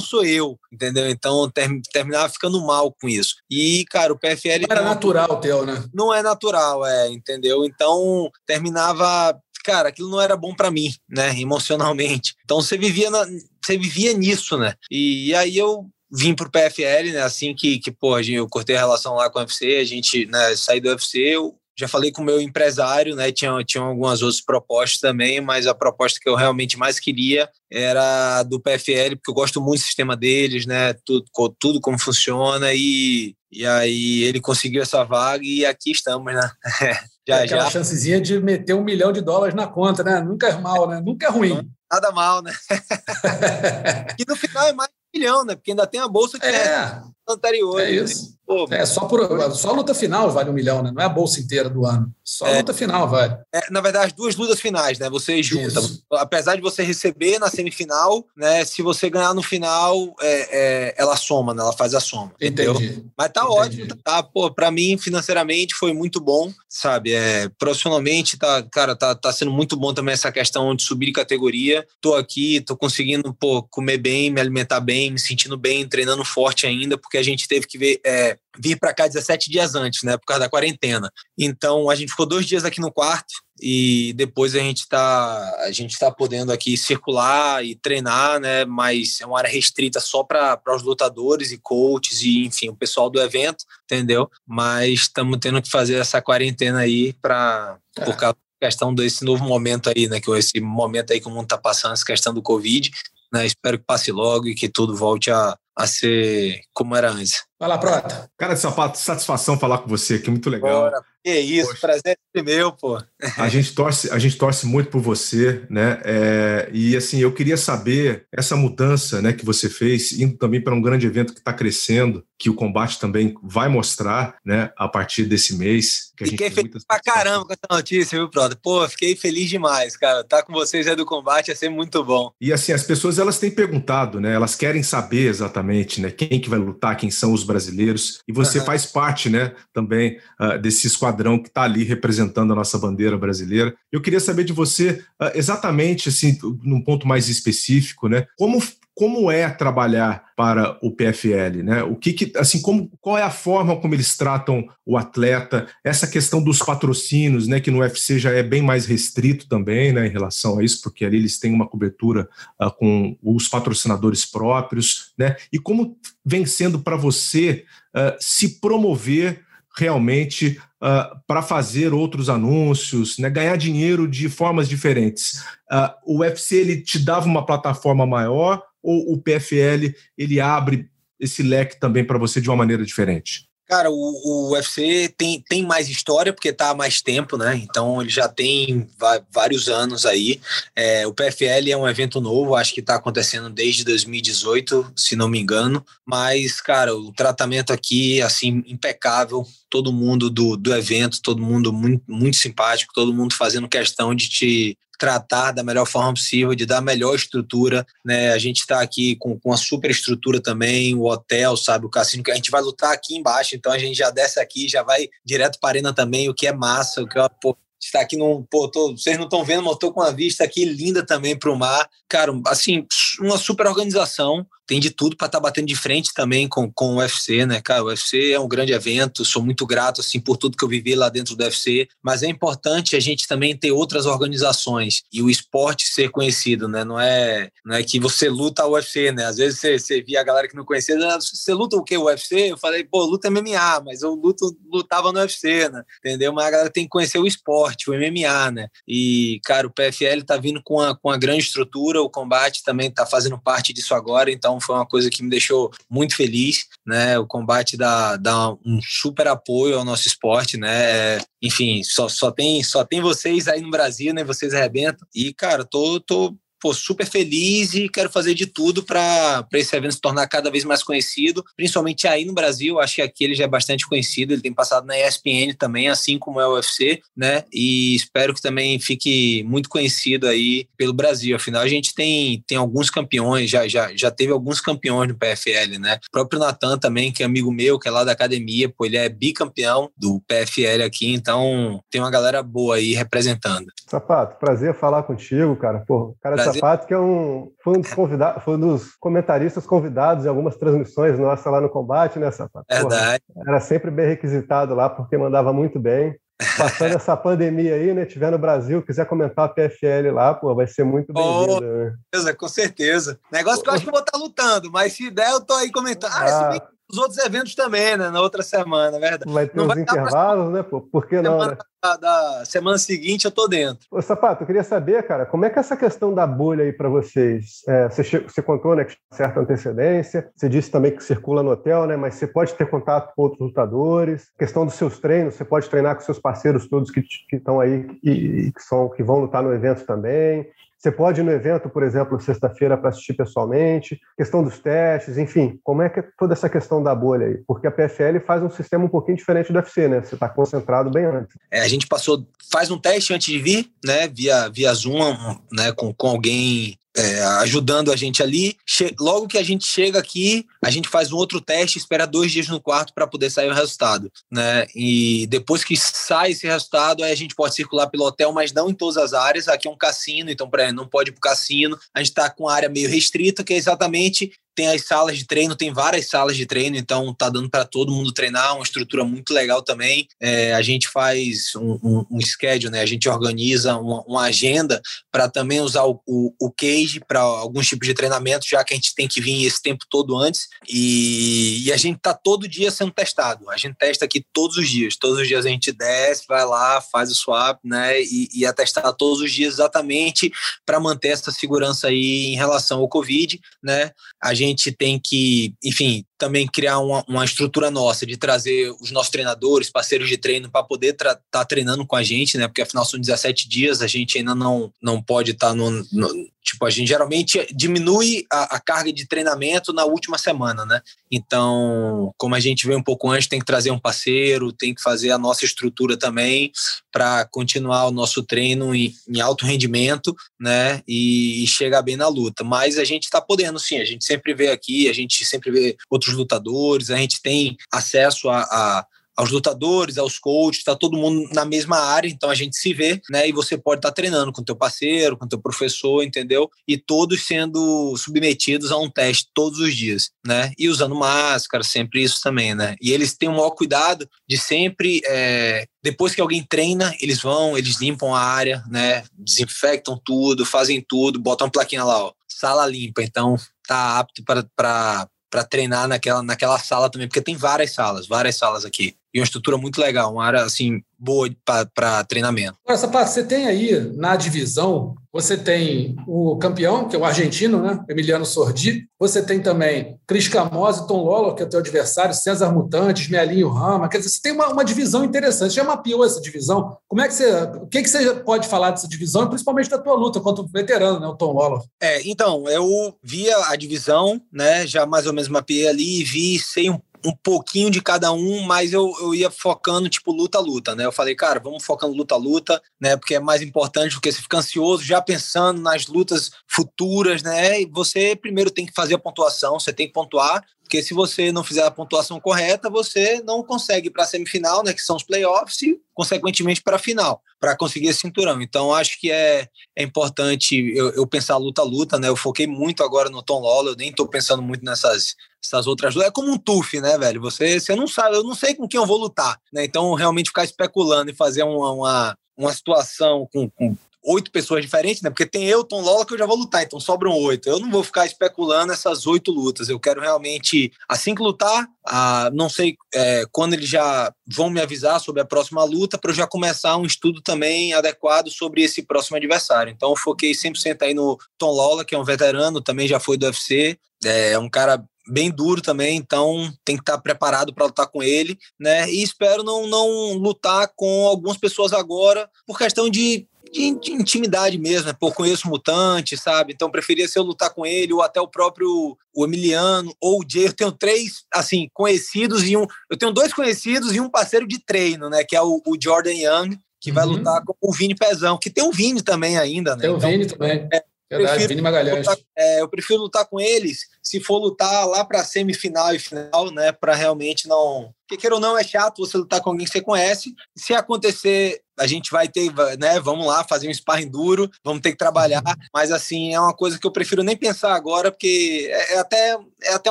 sou eu, entendeu? Então ter, terminava ficando mal com isso. E, cara, o PFL. Não era natural o teu, né? Não é natural, é, entendeu? Então terminava cara, aquilo não era bom para mim, né, emocionalmente. Então você vivia, na, você vivia nisso, né? E, e aí eu vim pro PFL, né, assim que, que pô, eu cortei a relação lá com o UFC, a gente, né, saí do UFC, eu já falei com o meu empresário, né? Tinha, tinha algumas outras propostas também, mas a proposta que eu realmente mais queria era do PFL, porque eu gosto muito do sistema deles, né? Tudo, tudo como funciona, e, e aí ele conseguiu essa vaga e aqui estamos, né? Já, aquela já. chancezinha de meter um milhão de dólares na conta, né? Nunca é mal, né? Nunca é ruim. Nada mal, né? e no final é mais de um milhão, né? Porque ainda tem a bolsa que é, é anterior. É isso. Pô, é, só, por, só a luta final vale um milhão, né? Não é a bolsa inteira do ano. Só a é, luta final vale. É, na verdade, as duas lutas finais, né? Você junta. Isso. Apesar de você receber na semifinal, né? Se você ganhar no final, é, é ela soma, né? Ela faz a soma. Entendeu? Entendi. Mas tá Entendi. ótimo, tá? Pô, pra mim, financeiramente, foi muito bom, sabe? É, profissionalmente, tá, cara, tá, tá sendo muito bom também essa questão de subir de categoria. Tô aqui, tô conseguindo, pô, comer bem, me alimentar bem, me sentindo bem, treinando forte ainda, porque a gente teve que ver, é, vir para cá 17 dias antes, né, por causa da quarentena. Então a gente ficou dois dias aqui no quarto e depois a gente está a gente está podendo aqui circular e treinar, né, mas é uma área restrita só para os lutadores e coaches e enfim o pessoal do evento, entendeu? Mas estamos tendo que fazer essa quarentena aí para é. por causa questão desse novo momento aí, né? Que esse momento aí que o mundo está passando, essa questão do Covid, né? Espero que passe logo e que tudo volte a, a ser como era antes. Vai lá, Prota. Cara de sapato, satisfação falar com você aqui, muito legal. Bora. Que isso, Poxa. prazer é meu, pô. A gente torce, a gente torce muito por você, né? É, e assim, eu queria saber essa mudança, né, que você fez, indo também para um grande evento que está crescendo, que o combate também vai mostrar, né, a partir desse mês. Que fiquei feliz muitas... pra caramba com essa notícia, viu, Prota? Pô, fiquei feliz demais, cara. Tá com vocês é do combate ia ser muito bom. E assim, as pessoas elas têm perguntado, né? Elas querem saber exatamente, né, quem que vai lutar, quem são os brasileiros. E você uhum. faz parte, né, também uh, desse esquadrão que está ali representando a nossa bandeira brasileira. Eu queria saber de você uh, exatamente, assim, num ponto mais específico, né, como como é trabalhar para o PFL, né? O que, que, assim, como qual é a forma como eles tratam o atleta? Essa questão dos patrocínios, né? Que no UFC já é bem mais restrito também, né? Em relação a isso, porque ali eles têm uma cobertura uh, com os patrocinadores próprios, né? E como vem sendo para você uh, se promover realmente uh, para fazer outros anúncios, né, ganhar dinheiro de formas diferentes. Uh, o UFC ele te dava uma plataforma maior ou o PFL ele abre esse leque também para você de uma maneira diferente? Cara, o, o UFC tem, tem mais história porque está há mais tempo, né? Então ele já tem vários anos aí. É, o PFL é um evento novo, acho que está acontecendo desde 2018, se não me engano. Mas, cara, o tratamento aqui, assim, impecável. Todo mundo do, do evento, todo mundo muito, muito simpático, todo mundo fazendo questão de te tratar da melhor forma possível, de dar a melhor estrutura, né? A gente está aqui com, com uma super estrutura também, o hotel, sabe, o cassino, que a gente vai lutar aqui embaixo, então a gente já desce aqui, já vai direto para a arena também, o que é massa, o que é, pô, está aqui num. Pô, tô, vocês não estão vendo, mas tô com uma vista aqui linda também para o mar. Cara, assim, uma super organização tem de tudo para estar tá batendo de frente também com, com o UFC, né, cara? O UFC é um grande evento, sou muito grato, assim, por tudo que eu vivi lá dentro do UFC, mas é importante a gente também ter outras organizações e o esporte ser conhecido, né? Não é, não é que você luta o UFC, né? Às vezes você, você via a galera que não conhecia, ah, você luta o que, o UFC? Eu falei, pô, luta MMA, mas eu luto, lutava no UFC, né? Entendeu? Mas a galera tem que conhecer o esporte, o MMA, né? E, cara, o PFL tá vindo com a, com a grande estrutura, o combate também tá fazendo parte disso agora, então então foi uma coisa que me deixou muito feliz, né? O combate dá, dá um super apoio ao nosso esporte, né? Enfim, só, só, tem, só tem vocês aí no Brasil, né? Vocês arrebentam. E, cara, tô, tô pô, super feliz e quero fazer de tudo para esse evento se tornar cada vez mais conhecido, principalmente aí no Brasil. Acho que aqui ele já é bastante conhecido, ele tem passado na ESPN também, assim como é o UFC, né? E espero que também fique muito conhecido aí pelo Brasil. Afinal, a gente tem, tem alguns campeões, já, já, já teve alguns campeões no PFL, né? O próprio Natan também, que é amigo meu, que é lá da academia, pô, ele é bicampeão do PFL aqui, então tem uma galera boa aí representando. Sapato, prazer falar contigo, cara. Pô, cara prazer Sapato, que é um, foi, um dos convidados, foi um dos comentaristas convidados em algumas transmissões nossas lá no combate, né, Sapato? Verdade. Porra, era sempre bem requisitado lá, porque mandava muito bem. Passando essa pandemia aí, né? Tiver no Brasil, quiser comentar a PFL lá, pô, vai ser muito bem-vindo. Oh, né? Com certeza. Negócio que eu acho que eu vou estar lutando, mas se der, eu tô aí comentando. Ah, ah. se bem os outros eventos também, né? Na outra semana, é verdade. Vai ter não uns intervalos, pra... né? Pô? Por que não, né? Da, da, semana seguinte eu tô dentro. Ô, Sapato, eu queria saber, cara, como é que é essa questão da bolha aí para vocês? É, você, você contou, né, que certa antecedência, você disse também que circula no hotel, né? Mas você pode ter contato com outros lutadores. Questão dos seus treinos, você pode treinar com seus parceiros todos que estão aí e que, são, que vão lutar no evento também. Você pode ir no evento, por exemplo, sexta-feira para assistir pessoalmente, questão dos testes, enfim, como é que é toda essa questão da bolha aí? Porque a PFL faz um sistema um pouquinho diferente do UFC, né? Você está concentrado bem antes. É, a gente passou, faz um teste antes de vir, né? Via, via Zoom, né? Com, com alguém é, ajudando a gente ali. Che logo que a gente chega aqui, a gente faz um outro teste, espera dois dias no quarto para poder sair o resultado, né? E depois que sai esse resultado, aí a gente pode circular pelo hotel, mas não em todas as áreas. Aqui é um cassino, então pra, não pode ir pro cassino. A gente está com a área meio restrita, que é exatamente tem as salas de treino, tem várias salas de treino, então tá dando para todo mundo treinar, uma estrutura muito legal também. É, a gente faz um, um, um, schedule, né? A gente organiza uma, uma agenda para também usar o, o, o cage para alguns tipos de treinamento, já que a gente tem que vir esse tempo todo antes. E, e a gente tá todo dia sendo testado. A gente testa aqui todos os dias. Todos os dias a gente desce, vai lá, faz o swap, né? E, e é testar todos os dias exatamente para manter essa segurança aí em relação ao Covid, né? A gente gente tem que, enfim, também criar uma, uma estrutura nossa de trazer os nossos treinadores, parceiros de treino, para poder estar tá treinando com a gente, né? Porque afinal são 17 dias, a gente ainda não, não pode estar tá no, no, Tipo, a gente geralmente diminui a, a, carga de treinamento na última semana, né? Então, como a gente veio um pouco antes, tem que trazer um parceiro, tem que fazer a nossa estrutura também para continuar o nosso treino em, em, alto rendimento, né? E, e chegar bem na luta. Mas a gente está podendo, sim. A gente sempre vê aqui, a gente sempre vê outros lutadores, a gente tem acesso a, a aos lutadores, aos coaches, está todo mundo na mesma área, então a gente se vê, né? E você pode estar tá treinando com teu parceiro, com teu professor, entendeu? E todos sendo submetidos a um teste todos os dias, né? E usando máscara, sempre isso também, né? E eles têm o maior cuidado de sempre é, depois que alguém treina, eles vão, eles limpam a área, né? Desinfectam tudo, fazem tudo, botam uma plaquinha lá, ó, sala limpa. Então, tá apto para treinar naquela, naquela sala também, porque tem várias salas, várias salas aqui e uma estrutura muito legal, uma área assim boa para treinamento. Agora, Sapato, você tem aí na divisão, você tem o campeão, que é o argentino, né? Emiliano Sordi. Você tem também Cris Camose, Tom Lolo, que é o teu adversário, César Mutantes, Melinho Rama. Quer dizer, você tem uma, uma divisão interessante. Você já mapeou essa divisão? Como é que você. O que, que você pode falar dessa divisão, principalmente da tua luta contra o veterano, né? O Tom Lolo? É, então, eu via a divisão, né? Já mais ou menos mapeei ali e vi, sei um um pouquinho de cada um, mas eu, eu ia focando, tipo, luta-luta, né? Eu falei, cara, vamos focando luta-luta, né? Porque é mais importante, porque você fica ansioso já pensando nas lutas futuras, né? E você primeiro tem que fazer a pontuação, você tem que pontuar, porque se você não fizer a pontuação correta, você não consegue para a semifinal, né, que são os playoffs, e consequentemente para a final, para conseguir esse cinturão. Então, acho que é, é importante eu, eu pensar luta-luta, né? Eu foquei muito agora no Tom Lawler, eu nem estou pensando muito nessas essas outras lutas. É como um tuf, né, velho? Você, você não sabe, eu não sei com quem eu vou lutar, né? Então, realmente ficar especulando e fazer uma, uma, uma situação com, com oito pessoas diferentes, né? Porque tem eu, Tom Lola, que eu já vou lutar, então sobram oito. Eu não vou ficar especulando essas oito lutas. Eu quero realmente, assim que lutar, ah, não sei é, quando eles já vão me avisar sobre a próxima luta, para eu já começar um estudo também adequado sobre esse próximo adversário. Então eu foquei 100% aí no Tom Lola, que é um veterano, também já foi do UFC, é um cara bem duro também, então tem que estar preparado para lutar com ele, né? E espero não, não lutar com algumas pessoas agora por questão de de, de intimidade mesmo, né? Pô, conheço mutante, sabe? Então preferia se eu lutar com ele, ou até o próprio o Emiliano, ou o Jay. Eu tenho três, assim, conhecidos e um. Eu tenho dois conhecidos e um parceiro de treino, né? Que é o, o Jordan Young, que uhum. vai lutar com o Vini Pezão, que tem o Vini também ainda, né? Tem o então, Vini também. É, Verdade, Vini Magalhães. Lutar, é, eu prefiro lutar com eles se for lutar lá para semifinal e final, né? Para realmente não. Porque queira ou não, é chato você lutar com alguém que você conhece. Se acontecer, a gente vai ter, né? Vamos lá, fazer um sparring duro, vamos ter que trabalhar. Uhum. Mas assim, é uma coisa que eu prefiro nem pensar agora, porque é, é até, é até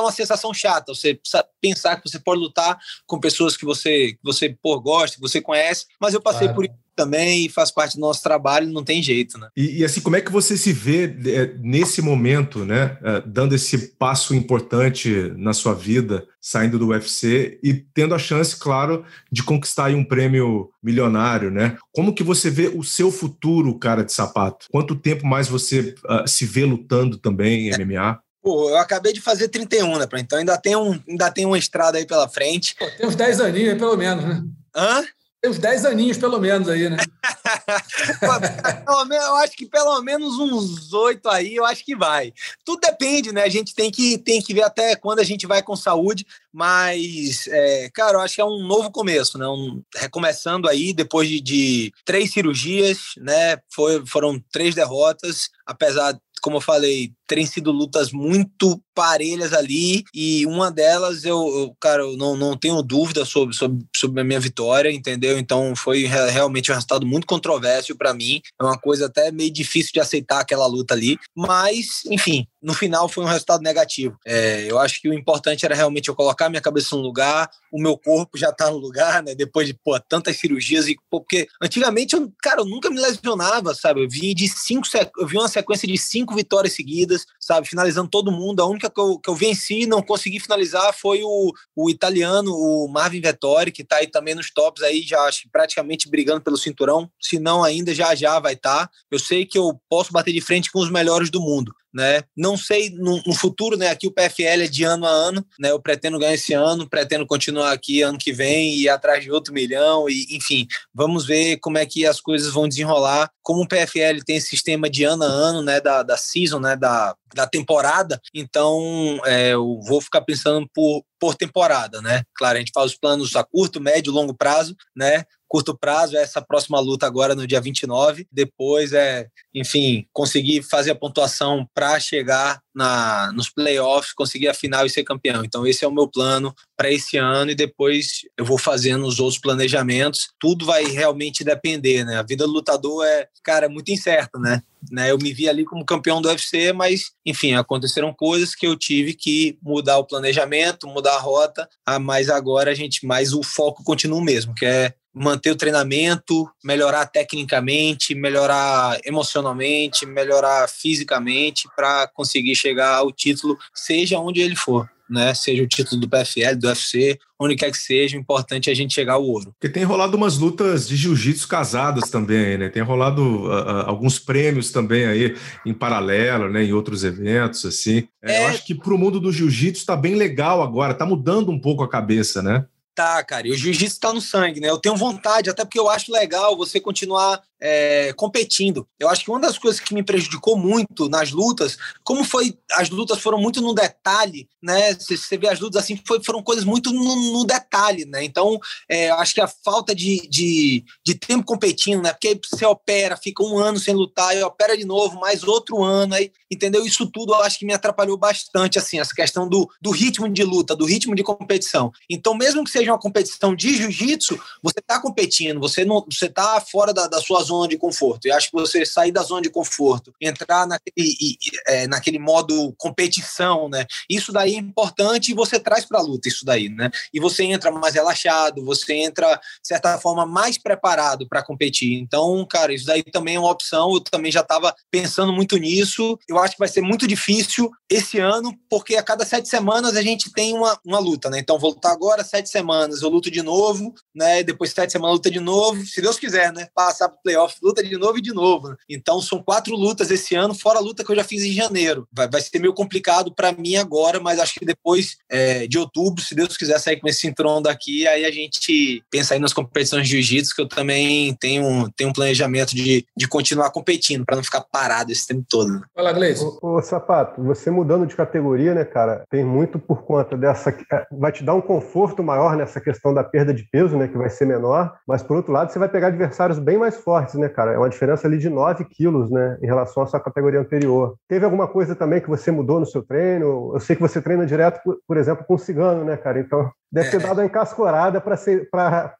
uma sensação chata. Você pensar que você pode lutar com pessoas que você, que você pô, gosta, que você conhece, mas eu passei claro. por isso também faz parte do nosso trabalho, não tem jeito, né? E, e assim, como é que você se vê é, nesse momento, né, é, dando esse passo importante na sua vida, saindo do UFC e tendo a chance, claro, de conquistar um prêmio milionário, né? Como que você vê o seu futuro, cara de sapato? Quanto tempo mais você uh, se vê lutando também em. MMA? Pô, eu acabei de fazer 31, né? Então ainda tem, um, ainda tem uma estrada aí pela frente. Pô, tem uns 10 aninhos, pelo menos, né? Hã? Uns 10 aninhos, pelo menos, aí, né? eu acho que pelo menos uns oito aí, eu acho que vai. Tudo depende, né? A gente tem que, tem que ver até quando a gente vai com saúde, mas, é, cara, eu acho que é um novo começo, né? Um, recomeçando aí, depois de, de três cirurgias, né? Foi, foram três derrotas, apesar como eu falei, terem sido lutas muito parelhas ali e uma delas eu, eu, cara, eu não, não tenho dúvida sobre, sobre, sobre a minha vitória, entendeu? Então foi realmente um resultado muito controverso para mim. É uma coisa até meio difícil de aceitar aquela luta ali, mas enfim, no final foi um resultado negativo. É, eu acho que o importante era realmente eu colocar minha cabeça no lugar, o meu corpo já tá no lugar, né? Depois de pô, tantas cirurgias e pô, porque antigamente eu, cara, eu nunca me lesionava, sabe? Eu vi de cinco, eu vi uma sequência de cinco vitórias seguidas, sabe? Finalizando todo mundo. A única que eu, que eu venci e não consegui finalizar foi o, o italiano, o Marvin Vettori, que tá aí também nos tops aí, já acho praticamente brigando pelo cinturão. Se não ainda já já vai estar. Tá. Eu sei que eu posso bater de frente com os melhores do mundo né? Não sei no, no, futuro, né? Aqui o PFL é de ano a ano, né? Eu pretendo ganhar esse ano, pretendo continuar aqui ano que vem e atrás de outro milhão e enfim, vamos ver como é que as coisas vão desenrolar. Como o PFL tem esse sistema de ano a ano, né? Da, da season, né? Da, da temporada, então é, eu vou ficar pensando por, por temporada, né? Claro, a gente faz os planos a curto, médio, longo prazo, né? curto prazo é essa próxima luta agora no dia 29. Depois é, enfim, conseguir fazer a pontuação para chegar na, nos playoffs, conseguir a final e ser campeão. Então, esse é o meu plano para esse ano e depois eu vou fazendo os outros planejamentos. Tudo vai realmente depender, né? A vida do lutador é, cara, muito incerta, né? né? Eu me vi ali como campeão do UFC, mas, enfim, aconteceram coisas que eu tive que mudar o planejamento, mudar a rota, ah, mas agora a gente, mais o foco continua o mesmo, que é manter o treinamento, melhorar tecnicamente, melhorar emocionalmente, melhorar fisicamente para conseguir chegar ao título, seja onde ele for. Né, seja o título do PFL, do UFC, onde quer que seja, o importante é a gente chegar ao ouro. Porque tem rolado umas lutas de jiu-jitsu casadas também, né? Tem rolado uh, uh, alguns prêmios também aí em paralelo, né? Em outros eventos, assim. É... Eu acho que para o mundo do jiu-jitsu está bem legal agora, está mudando um pouco a cabeça, né? Tá, cara, e o jiu-jitsu tá no sangue, né? Eu tenho vontade, até porque eu acho legal você continuar é, competindo. Eu acho que uma das coisas que me prejudicou muito nas lutas, como foi, as lutas foram muito no detalhe, né? Você, você vê as lutas assim, foi, foram coisas muito no, no detalhe, né? Então, é, acho que a falta de, de, de, tempo competindo, né? Porque você opera, fica um ano sem lutar, e opera de novo, mais outro ano, aí, entendeu? Isso tudo eu acho que me atrapalhou bastante, assim, essa questão do, do ritmo de luta, do ritmo de competição. Então, mesmo que seja uma competição de jiu-jitsu, você tá competindo, você não, você tá fora da, da sua zona zona de conforto. E acho que você sair da zona de conforto, entrar naquele, é, naquele modo competição, né? Isso daí é importante e você traz para a luta isso daí, né? E você entra mais relaxado, você entra, de certa forma, mais preparado para competir. Então, cara, isso daí também é uma opção. Eu também já estava pensando muito nisso. Eu acho que vai ser muito difícil esse ano, porque a cada sete semanas a gente tem uma, uma luta, né? Então, vou lutar agora, sete semanas, eu luto de novo, né? Depois sete semanas luta de novo, se Deus quiser, né? Passar para o playoff luta de novo e de novo. Então são quatro lutas esse ano, fora a luta que eu já fiz em janeiro. Vai, vai ser meio complicado para mim agora, mas acho que depois é, de outubro, se Deus quiser sair com esse cinturão daqui, aí a gente pensa aí nas competições de jiu-jitsu, que eu também tenho, tenho um planejamento de, de continuar competindo, para não ficar parado esse tempo todo. Né? Fala, Gleice. Ô, ô, Sapato, você mudando de categoria, né, cara, tem muito por conta dessa. É, vai te dar um conforto maior nessa questão da perda de peso, né, que vai ser menor, mas por outro lado, você vai pegar adversários bem mais fortes né, cara? É uma diferença ali de 9 quilos, né, em relação à sua categoria anterior. Teve alguma coisa também que você mudou no seu treino? Eu sei que você treina direto, por, por exemplo, com o cigano, né, cara? Então, deve ter é. dado uma encascorada para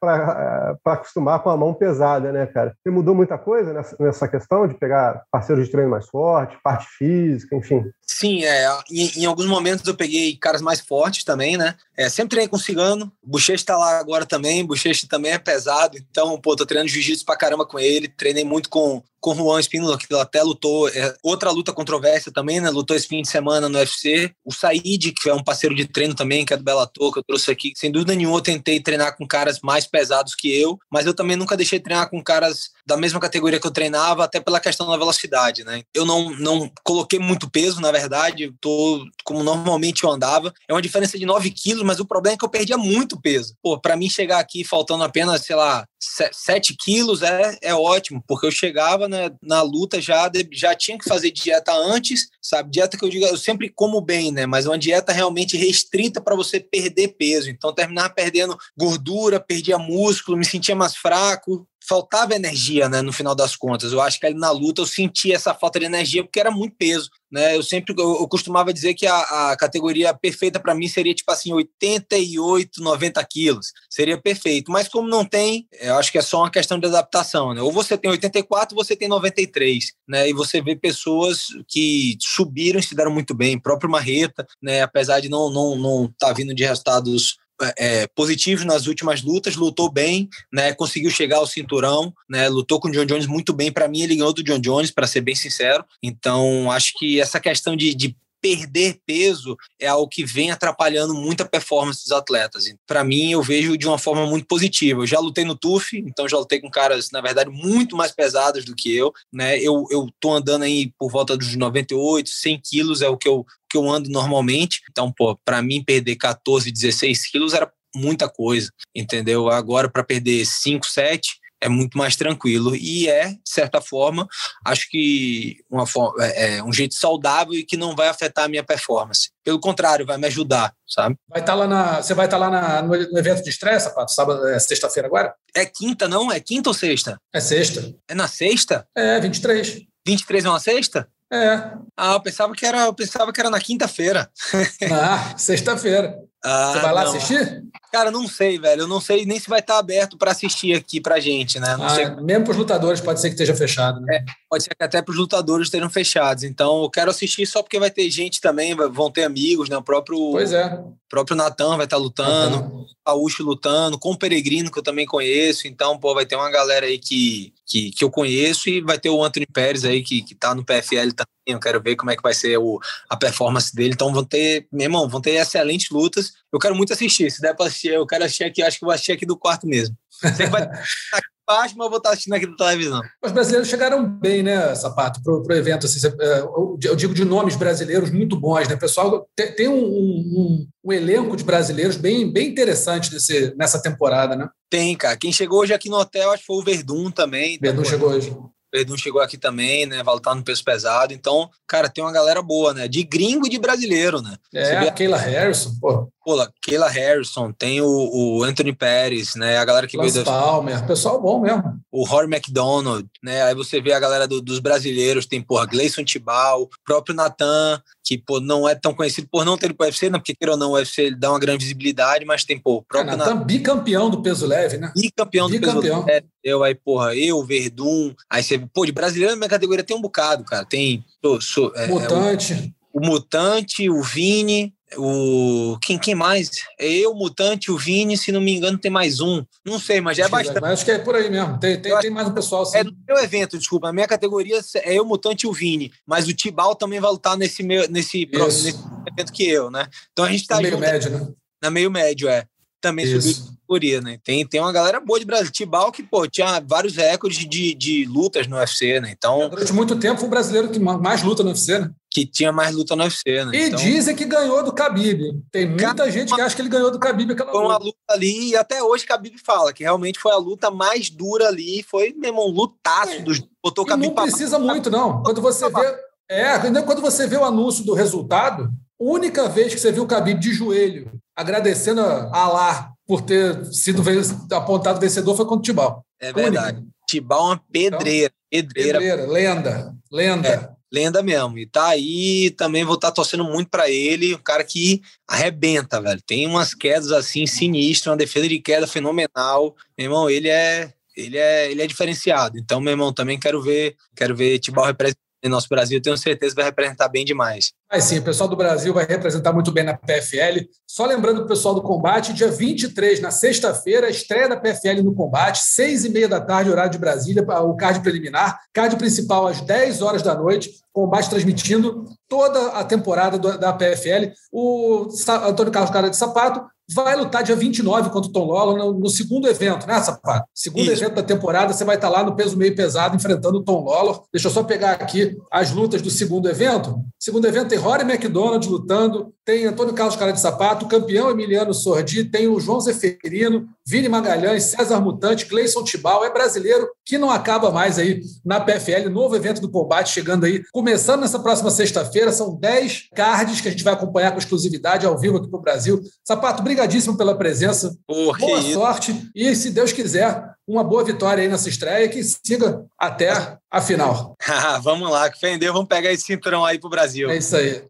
acostumar com a mão pesada, né, cara? Você mudou muita coisa nessa, nessa questão de pegar parceiros de treino mais fortes, parte física, enfim? Sim, é, em, em, alguns momentos eu peguei caras mais fortes também, né? É, sempre treinei com cigano, Bochecha está lá agora também, Bochecha também é pesado, então, pô, tô treinando jiu-jitsu pra caramba com ele, treinei muito com, com Juan Espínola, que até lutou, é, outra luta controvérsia também, né? Lutou esse fim de semana no UFC. O Said, que é um parceiro de treino também, que é do Bellator, que eu trouxe aqui. Sem dúvida nenhuma, eu tentei treinar com caras mais pesados que eu, mas eu também nunca deixei de treinar com caras da mesma categoria que eu treinava, até pela questão da velocidade, né? Eu não, não coloquei muito peso, na verdade, tô como normalmente eu andava. É uma diferença de 9 quilos, mas o problema é que eu perdia muito peso. Pô, pra mim chegar aqui faltando apenas, sei lá, 7 quilos é, é ótimo, porque eu chegava né, na luta já, já tinha que fazer dieta antes, sabe? Dieta que eu digo, eu sempre como bem, né? Mas uma dieta realmente restrita para você perder peso. Então, terminava perdendo gordura, perdia músculo, me sentia mais fraco, faltava energia, né, no final das contas. Eu acho que ali na luta eu senti essa falta de energia porque era muito peso, né? Eu sempre eu, eu costumava dizer que a, a categoria perfeita para mim seria tipo assim 88, 90 quilos, seria perfeito. Mas como não tem, eu acho que é só uma questão de adaptação, né? Ou você tem 84, ou você tem 93, né? E você vê pessoas que subiram e se deram muito bem, próprio Marreta, né? Apesar de não não não tá vindo de resultados é, positivos nas últimas lutas, lutou bem, né, conseguiu chegar ao cinturão, né, lutou com o John Jones muito bem. Para mim, ele ganhou do John Jones, para ser bem sincero. Então, acho que essa questão de, de perder peso é algo que vem atrapalhando muito a performance dos atletas. Para mim, eu vejo de uma forma muito positiva. Eu já lutei no TUF, então já lutei com caras, na verdade, muito mais pesados do que eu. Né? Eu, eu tô andando aí por volta dos 98, 100 quilos é o que eu, que eu ando normalmente. Então, pô, para mim, perder 14, 16 quilos era muita coisa, entendeu? Agora, para perder 5, 7, é muito mais tranquilo e é, de certa forma, acho que uma forma, é, é um jeito saudável e que não vai afetar a minha performance. Pelo contrário, vai me ajudar, sabe? Vai estar tá lá na, você vai estar tá lá na, no, no, evento de estresse, Pato, sábado, é sexta-feira agora? É quinta, não? É quinta ou sexta? É sexta. É na sexta? É, 23. 23 é uma sexta? É. Ah, eu pensava que era, eu pensava que era na quinta-feira. ah, sexta-feira. Ah, Você vai lá não. assistir? Cara, não sei, velho. Eu não sei nem se vai estar aberto para assistir aqui pra gente, né? Não ah, sei. Mesmo para os lutadores pode ser que esteja fechado. Né? É, pode ser que até para os lutadores estejam fechados. Então, eu quero assistir só porque vai ter gente também, vão ter amigos, né? O próprio. Pois é. O próprio Natan vai estar lutando, o Paúcho lutando, com o Peregrino, que eu também conheço. Então, pô, vai ter uma galera aí que, que, que eu conheço e vai ter o Anthony Pérez aí, que, que tá no PFL também. Eu quero ver como é que vai ser o, a performance dele. Então, vão ter, meu irmão, vão ter excelentes lutas eu quero muito assistir. Se der para assistir, eu quero assistir aqui, acho que vou assistir aqui do quarto mesmo. Que vai embaixo, mas eu vou estar assistindo aqui da televisão. Os brasileiros chegaram bem, né, Sapato, para o evento. Assim, é, eu digo de nomes brasileiros muito bons, né? Pessoal, tem um, um, um elenco de brasileiros bem, bem interessante nesse, nessa temporada, né? Tem, cara. Quem chegou hoje aqui no hotel, acho que foi o Verdun também. Verdun tá chegou hoje. Verdun chegou aqui também, né? Vai lutar no peso pesado. Então, cara, tem uma galera boa, né? De gringo e de brasileiro, né? É, a Keila Harrison, pô. Pô, Keila Harrison, tem o, o, Anthony Pérez, né? A galera que Lance veio... Palmer, pessoal bom mesmo. O Rory McDonald, né? Aí você vê a galera do, dos brasileiros, tem, porra, Gleison Tibal, próprio Natan, que, pô, não é tão conhecido por não ter ido pro UFC, não, porque, queira ou não, o UFC ele dá uma grande visibilidade, mas tem, pô, o próprio é, Natan, bicampeão do peso leve, né? Bicampeão do bicampeão. peso leve. Eu aí, porra, eu, Verdun, aí você, pô, de brasileiro na minha categoria tem um bocado, cara, tem... Sou, sou, é, Mutante. o, o Mutante, o Vini, o quem, quem mais? É eu, o Mutante, o Vini, se não me engano, tem mais um. Não sei, mas já é bastante. Mas acho que é por aí mesmo. Tem, tem, tem mais um pessoal. Sim. É do meu evento, desculpa. A minha categoria é eu, Mutante e o Vini. Mas o Tibal também vai lutar nesse, meu, nesse, nesse evento que eu, né? Então a gente tá. No meio médio, né? Na meio médio, é. Também Isso. subiu categoria, né? Tem, tem uma galera boa de Brasil. Tibal que, pô, tinha vários recordes de, de lutas no UFC, né? Então. Durante muito tempo foi o brasileiro que mais luta no UFC, né? Que tinha mais luta no UFC, né? E então... dizem que ganhou do Khabib. Tem muita gente que acha que ele ganhou do Khabib aquela Foi uma luta ali, e até hoje Khabib fala que realmente foi a luta mais dura ali. Foi, mesmo, um lutaço é. dos. Botou o Khabib Não precisa muito, não. Quando você vê. É, quando você vê o anúncio do resultado, única vez que você viu o Khabib de joelho agradecendo a Allah por ter sido apontado vencedor foi contra o Tibal. É verdade. Tibal é uma pedreira. Então, pedreira. pedreira. Lenda. Lenda. É, lenda mesmo. E tá aí, também vou estar tá torcendo muito para ele, um cara que arrebenta, velho. Tem umas quedas assim sinistras, uma defesa de queda fenomenal. Meu irmão, ele é ele é, ele é diferenciado. Então, meu irmão, também quero ver, quero ver Tibal representar em nosso Brasil, tenho certeza que vai representar bem demais. Vai sim, o pessoal do Brasil vai representar muito bem na PFL. Só lembrando o pessoal do combate, dia 23, na sexta-feira, estreia da PFL no combate, seis e meia da tarde, horário de Brasília, o card preliminar, card principal às 10 horas da noite, combate transmitindo toda a temporada da PFL. O Antônio Carlos Cara de Sapato vai lutar dia 29 contra o Tom Lawler no, no segundo evento, né, Sapato? Segundo Isso. evento da temporada, você vai estar lá no peso meio pesado enfrentando o Tom Lawler. Deixa eu só pegar aqui as lutas do segundo evento. Segundo evento tem Rory McDonald lutando, tem Antônio Carlos Cara de Sapato, campeão Emiliano Sordi, tem o João Zeferino, Vini Magalhães, César Mutante, Cleison Tibal, é brasileiro que não acaba mais aí na PFL, novo evento do combate chegando aí, começando nessa próxima sexta-feira, são 10 cards que a gente vai acompanhar com exclusividade ao vivo aqui para o Brasil. Sapato, brigadíssimo pela presença, Porra, boa sorte e, se Deus quiser, uma boa vitória aí nessa estreia que siga até a final. vamos lá, que fendeu, vamos pegar esse cinturão aí pro Brasil. É isso aí.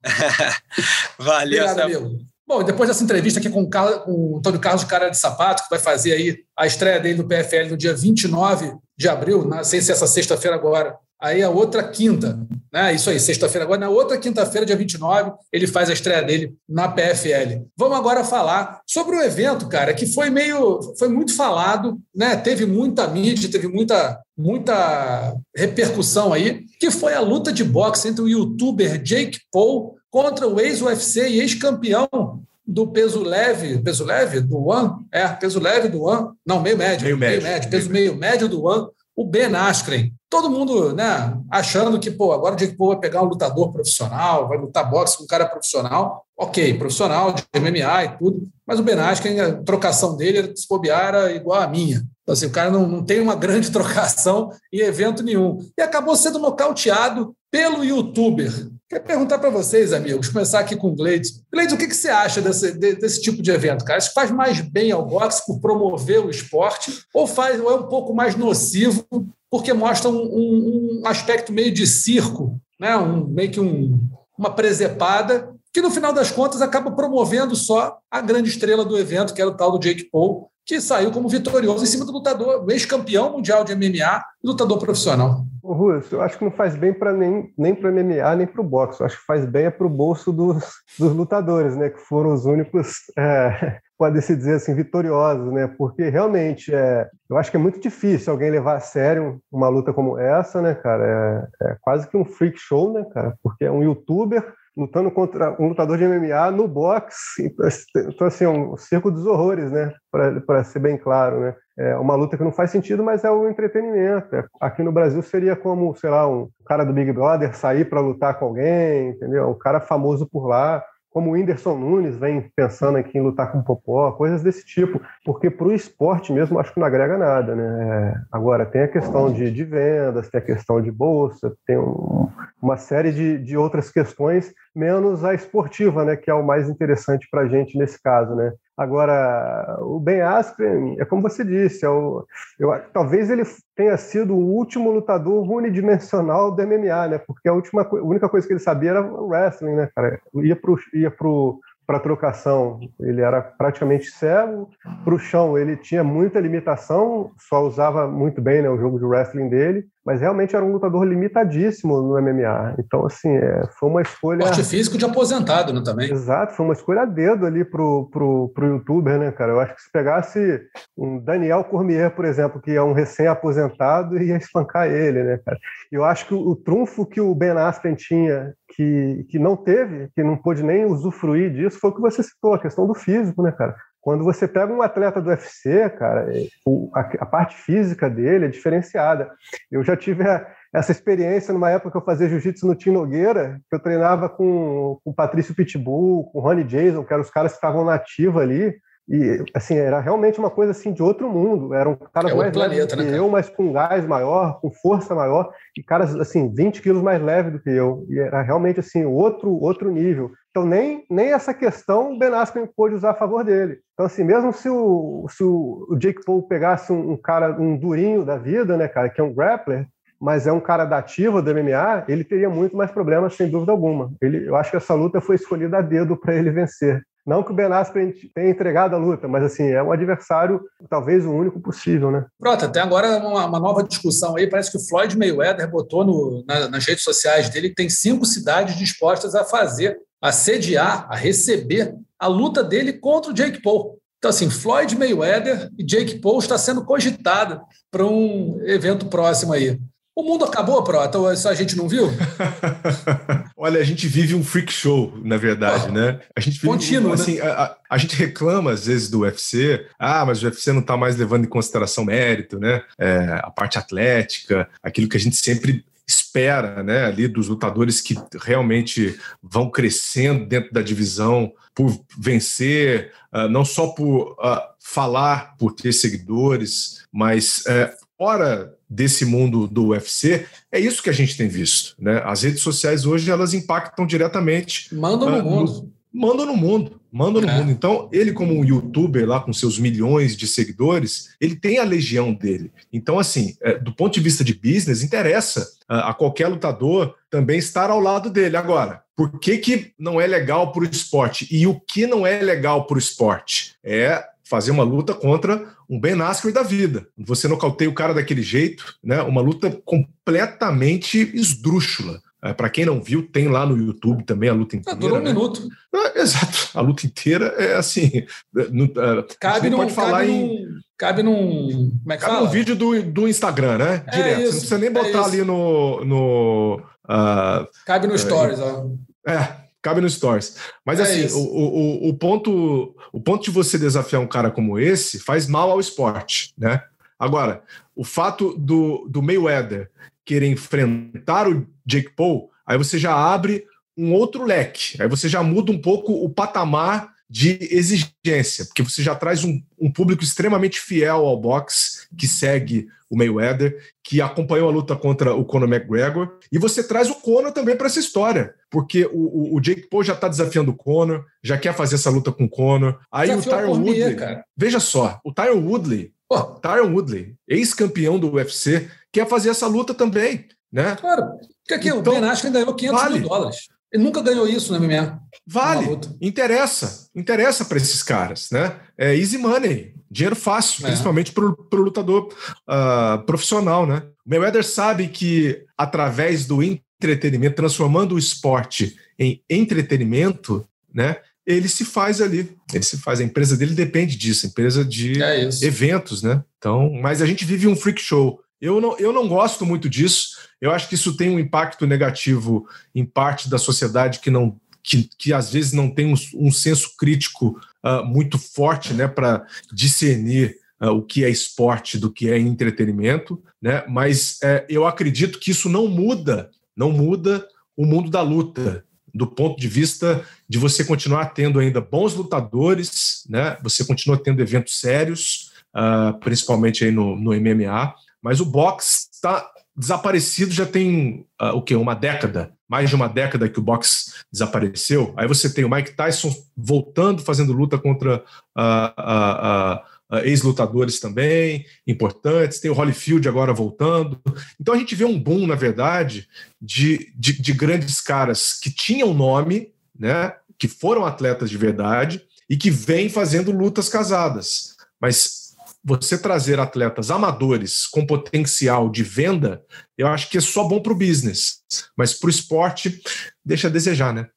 Valeu, Obrigado, amigo. Bom, depois dessa entrevista aqui com o, Carlos, com o Antônio Carlos Cara de Sapato, que vai fazer aí a estreia dele no PFL no dia 29 de abril, não sei se essa sexta-feira agora, aí a outra quinta, né? Isso aí, sexta-feira agora, na outra quinta-feira, dia 29, ele faz a estreia dele na PFL. Vamos agora falar sobre o evento, cara, que foi meio, foi muito falado, né? Teve muita mídia, teve muita muita repercussão aí, que foi a luta de boxe entre o youtuber Jake Paul contra o ex-UFC e ex-campeão do peso leve, peso leve do One, é, peso leve do One, não, meio médio, meio, médio, meio médio, peso meio médio do One, o Ben Askren. Todo mundo, né, achando que, pô, agora o Jake Paul vai pegar um lutador profissional, vai lutar boxe com um cara profissional. Ok, profissional de MMA e tudo, mas o Ben Askren, a trocação dele, se bobear, era igual a minha. Então, assim, o cara não, não tem uma grande trocação em evento nenhum. E acabou sendo nocauteado pelo youtuber. Quer perguntar para vocês, amigos, começar aqui com o Gleides. Gleides, o que, que você acha desse, desse tipo de evento, cara? Isso faz mais bem ao boxe por promover o esporte ou, faz, ou é um pouco mais nocivo porque mostra um, um, um aspecto meio de circo, né? um, meio que um, uma presepada, que no final das contas acaba promovendo só a grande estrela do evento, que era o tal do Jake Paul, que saiu como vitorioso em cima do lutador, ex-campeão mundial de MMA lutador profissional. O Russo, eu acho que não faz bem para nem, nem para MMA, nem para o boxe. Eu acho que faz bem é para o bolso dos, dos lutadores, né? Que foram os únicos, é, pode-se dizer assim, vitoriosos, né? Porque realmente é, eu acho que é muito difícil alguém levar a sério uma luta como essa, né, cara? É, é quase que um freak show, né, cara? Porque é um youtuber lutando contra um lutador de MMA no boxe. Então, assim, é um circo dos horrores, né? Para ser bem claro, né? É uma luta que não faz sentido, mas é um entretenimento. É, aqui no Brasil seria como, sei lá, um cara do Big Brother sair para lutar com alguém, entendeu? Um cara famoso por lá como o Whindersson Nunes vem pensando aqui em lutar com o Popó, coisas desse tipo, porque para o esporte mesmo acho que não agrega nada, né? Agora, tem a questão de, de vendas, tem a questão de bolsa, tem um, uma série de, de outras questões, menos a esportiva, né? Que é o mais interessante para a gente nesse caso, né? Agora, o Ben Askren, é como você disse, é o, eu, talvez ele tenha sido o último lutador unidimensional do MMA, né? Porque a, última, a única coisa que ele sabia era o wrestling, né, cara? Ia pro, ia pro, para trocação ele era praticamente cego, para o chão ele tinha muita limitação, só usava muito bem né, o jogo de wrestling dele, mas realmente era um lutador limitadíssimo no MMA. Então, assim, é, foi uma escolha. Porte físico de aposentado, né, também. Exato, foi uma escolha a dedo ali pro, pro, pro youtuber, né, cara? Eu acho que se pegasse um Daniel Cormier, por exemplo, que é um recém-aposentado, ia espancar ele, né, cara? Eu acho que o, o trunfo que o Ben Askren tinha, que, que não teve, que não pôde nem usufruir disso, foi o que você citou, a questão do físico, né, cara? Quando você pega um atleta do UFC, cara, é, a, parte física dele é diferenciada. Eu já tive essa experiência numa época que eu fazia jiu-jitsu no Tim Nogueira, que eu treinava com, com o Patrício Pitbull, com o Ronnie Jason, que eram os caras que estavam na ativa ali. E, assim, era realmente uma coisa assim de outro mundo. Eram caras é mais planeta, leves né, que eu, mas com gás maior, com força maior, e caras, assim, 20 quilos mais leves do que eu. E era realmente, assim, outro, outro nível. Então, nem, nem essa questão o Ben Askren pôde usar a favor dele. Então, assim, mesmo se o, se o, Jake Paul pegasse um, um, cara, um durinho da vida, né, cara, que é um grappler, mas é um cara da ativa do MMA, ele teria muito mais problemas, sem dúvida alguma. Ele, eu acho que essa luta foi escolhida a dedo para ele vencer. Não que o Ben Askren tenha entregado a luta, mas assim, é um adversário talvez o único possível, né? Pronto, até agora uma, uma nova discussão aí, parece que o Floyd Mayweather botou no, na, nas redes sociais dele que tem cinco cidades dispostas a fazer a sediar, a receber a luta dele contra o Jake Paul. Então, assim, Floyd Mayweather e Jake Paul está sendo cogitada para um evento próximo aí. O mundo acabou, Prota? Ou isso a gente não viu? Olha, a gente vive um freak show, na verdade, né? A gente vive Contínuo, um, assim, né? a, a, a, gente reclama às vezes do UFC, ah, mas o UFC não está mais levando em consideração mérito, né? É, a parte atlética, aquilo que a gente sempre espera né, ali dos lutadores que realmente vão crescendo dentro da divisão por vencer, uh, não só por uh, falar, por ter seguidores, mas uh, fora desse mundo do UFC, é isso que a gente tem visto. Né? As redes sociais hoje elas impactam diretamente. Mandam no mundo. No, mandam no mundo Manda no É. mundo. Então, ele, como um youtuber lá com seus milhões de seguidores, ele tem a legião dele. Então, assim, é, do ponto de vista de business, interessa a, a qualquer lutador também estar ao lado dele. Agora, por que, que não é legal para o esporte? E o que não é legal para o esporte? É fazer uma luta contra um Ben Askren da vida. Você nocauteia o cara daquele jeito, né? Uma luta completamente esdrúxula. É, para quem não viu, tem lá no YouTube também a luta Ah, inteira. durou um né? minuto. É, exato. A luta inteira é assim. é, a gente Cabe num, pode falar cabe, em. num, cabe num. Como é que Cabe fala? um vídeo do, do Instagram, né? É Direto. Você isso, não precisa nem é botar ali no. no ah, Cabe no Stories. ó. é, cabe no Stories. Mas É assim, o, o, o, ponto, o ponto de você desafiar um cara como esse faz mal ao esporte, né? Agora, o fato do, do Mayweather querer enfrentar o Jake Paul, aí você já abre um outro leque. Aí você já muda um pouco o patamar de exigência, porque você já traz um, um público extremamente fiel ao boxe, que segue o Mayweather, que acompanhou a luta contra o Conor McGregor, e você traz o Conor também para essa história, porque o, o, o Jake Paul já está desafiando o Conor, já quer fazer essa luta com o Conor. Aí Desafiou o Tyron Woodley, cara. veja só, o Tyron Woodley, Pô, Tyron Woodley, ex-campeão do UFC, quer fazer essa luta também, né? claro. Porque aqui Então, o Ben Askren ganhou 500 vale. mil dólares. Ele nunca ganhou isso na MMA. Vale, interessa, interessa para esses caras, né? É easy money, dinheiro fácil, É. principalmente para o lutador ah, profissional, né? O Mayweather sabe que através do entretenimento, transformando o esporte em entretenimento, né? Ele se faz ali, ele se faz. A empresa dele depende disso, empresa de É eventos, né? Então, mas a gente vive um freak show. Eu não, eu não gosto muito disso. Eu acho que isso tem um impacto negativo em parte da sociedade que não que, que às vezes não tem um, um senso crítico ah, muito forte, né, para discernir ah, o que é esporte do que é entretenimento, né? Mas é, eu acredito que isso não muda, não muda o mundo da luta do ponto de vista de você continuar tendo ainda bons lutadores, né? Você continua tendo eventos sérios, ah, principalmente aí no, no MMA, mas o boxe está desaparecido já tem ah, o que uma década, mais de uma década que o boxe desapareceu. Aí você tem o Mike Tyson voltando, fazendo luta contra ah, ah, ex-lutadores também importantes. Tem o Holyfield agora voltando. Então a gente vê um boom, na verdade, de, de, de grandes caras que tinham nome, né? Que foram atletas de verdade e que vêm fazendo lutas casadas. Mas você trazer atletas amadores com potencial de venda, eu acho que é só bom para o business. Mas para o esporte, deixa a desejar, né?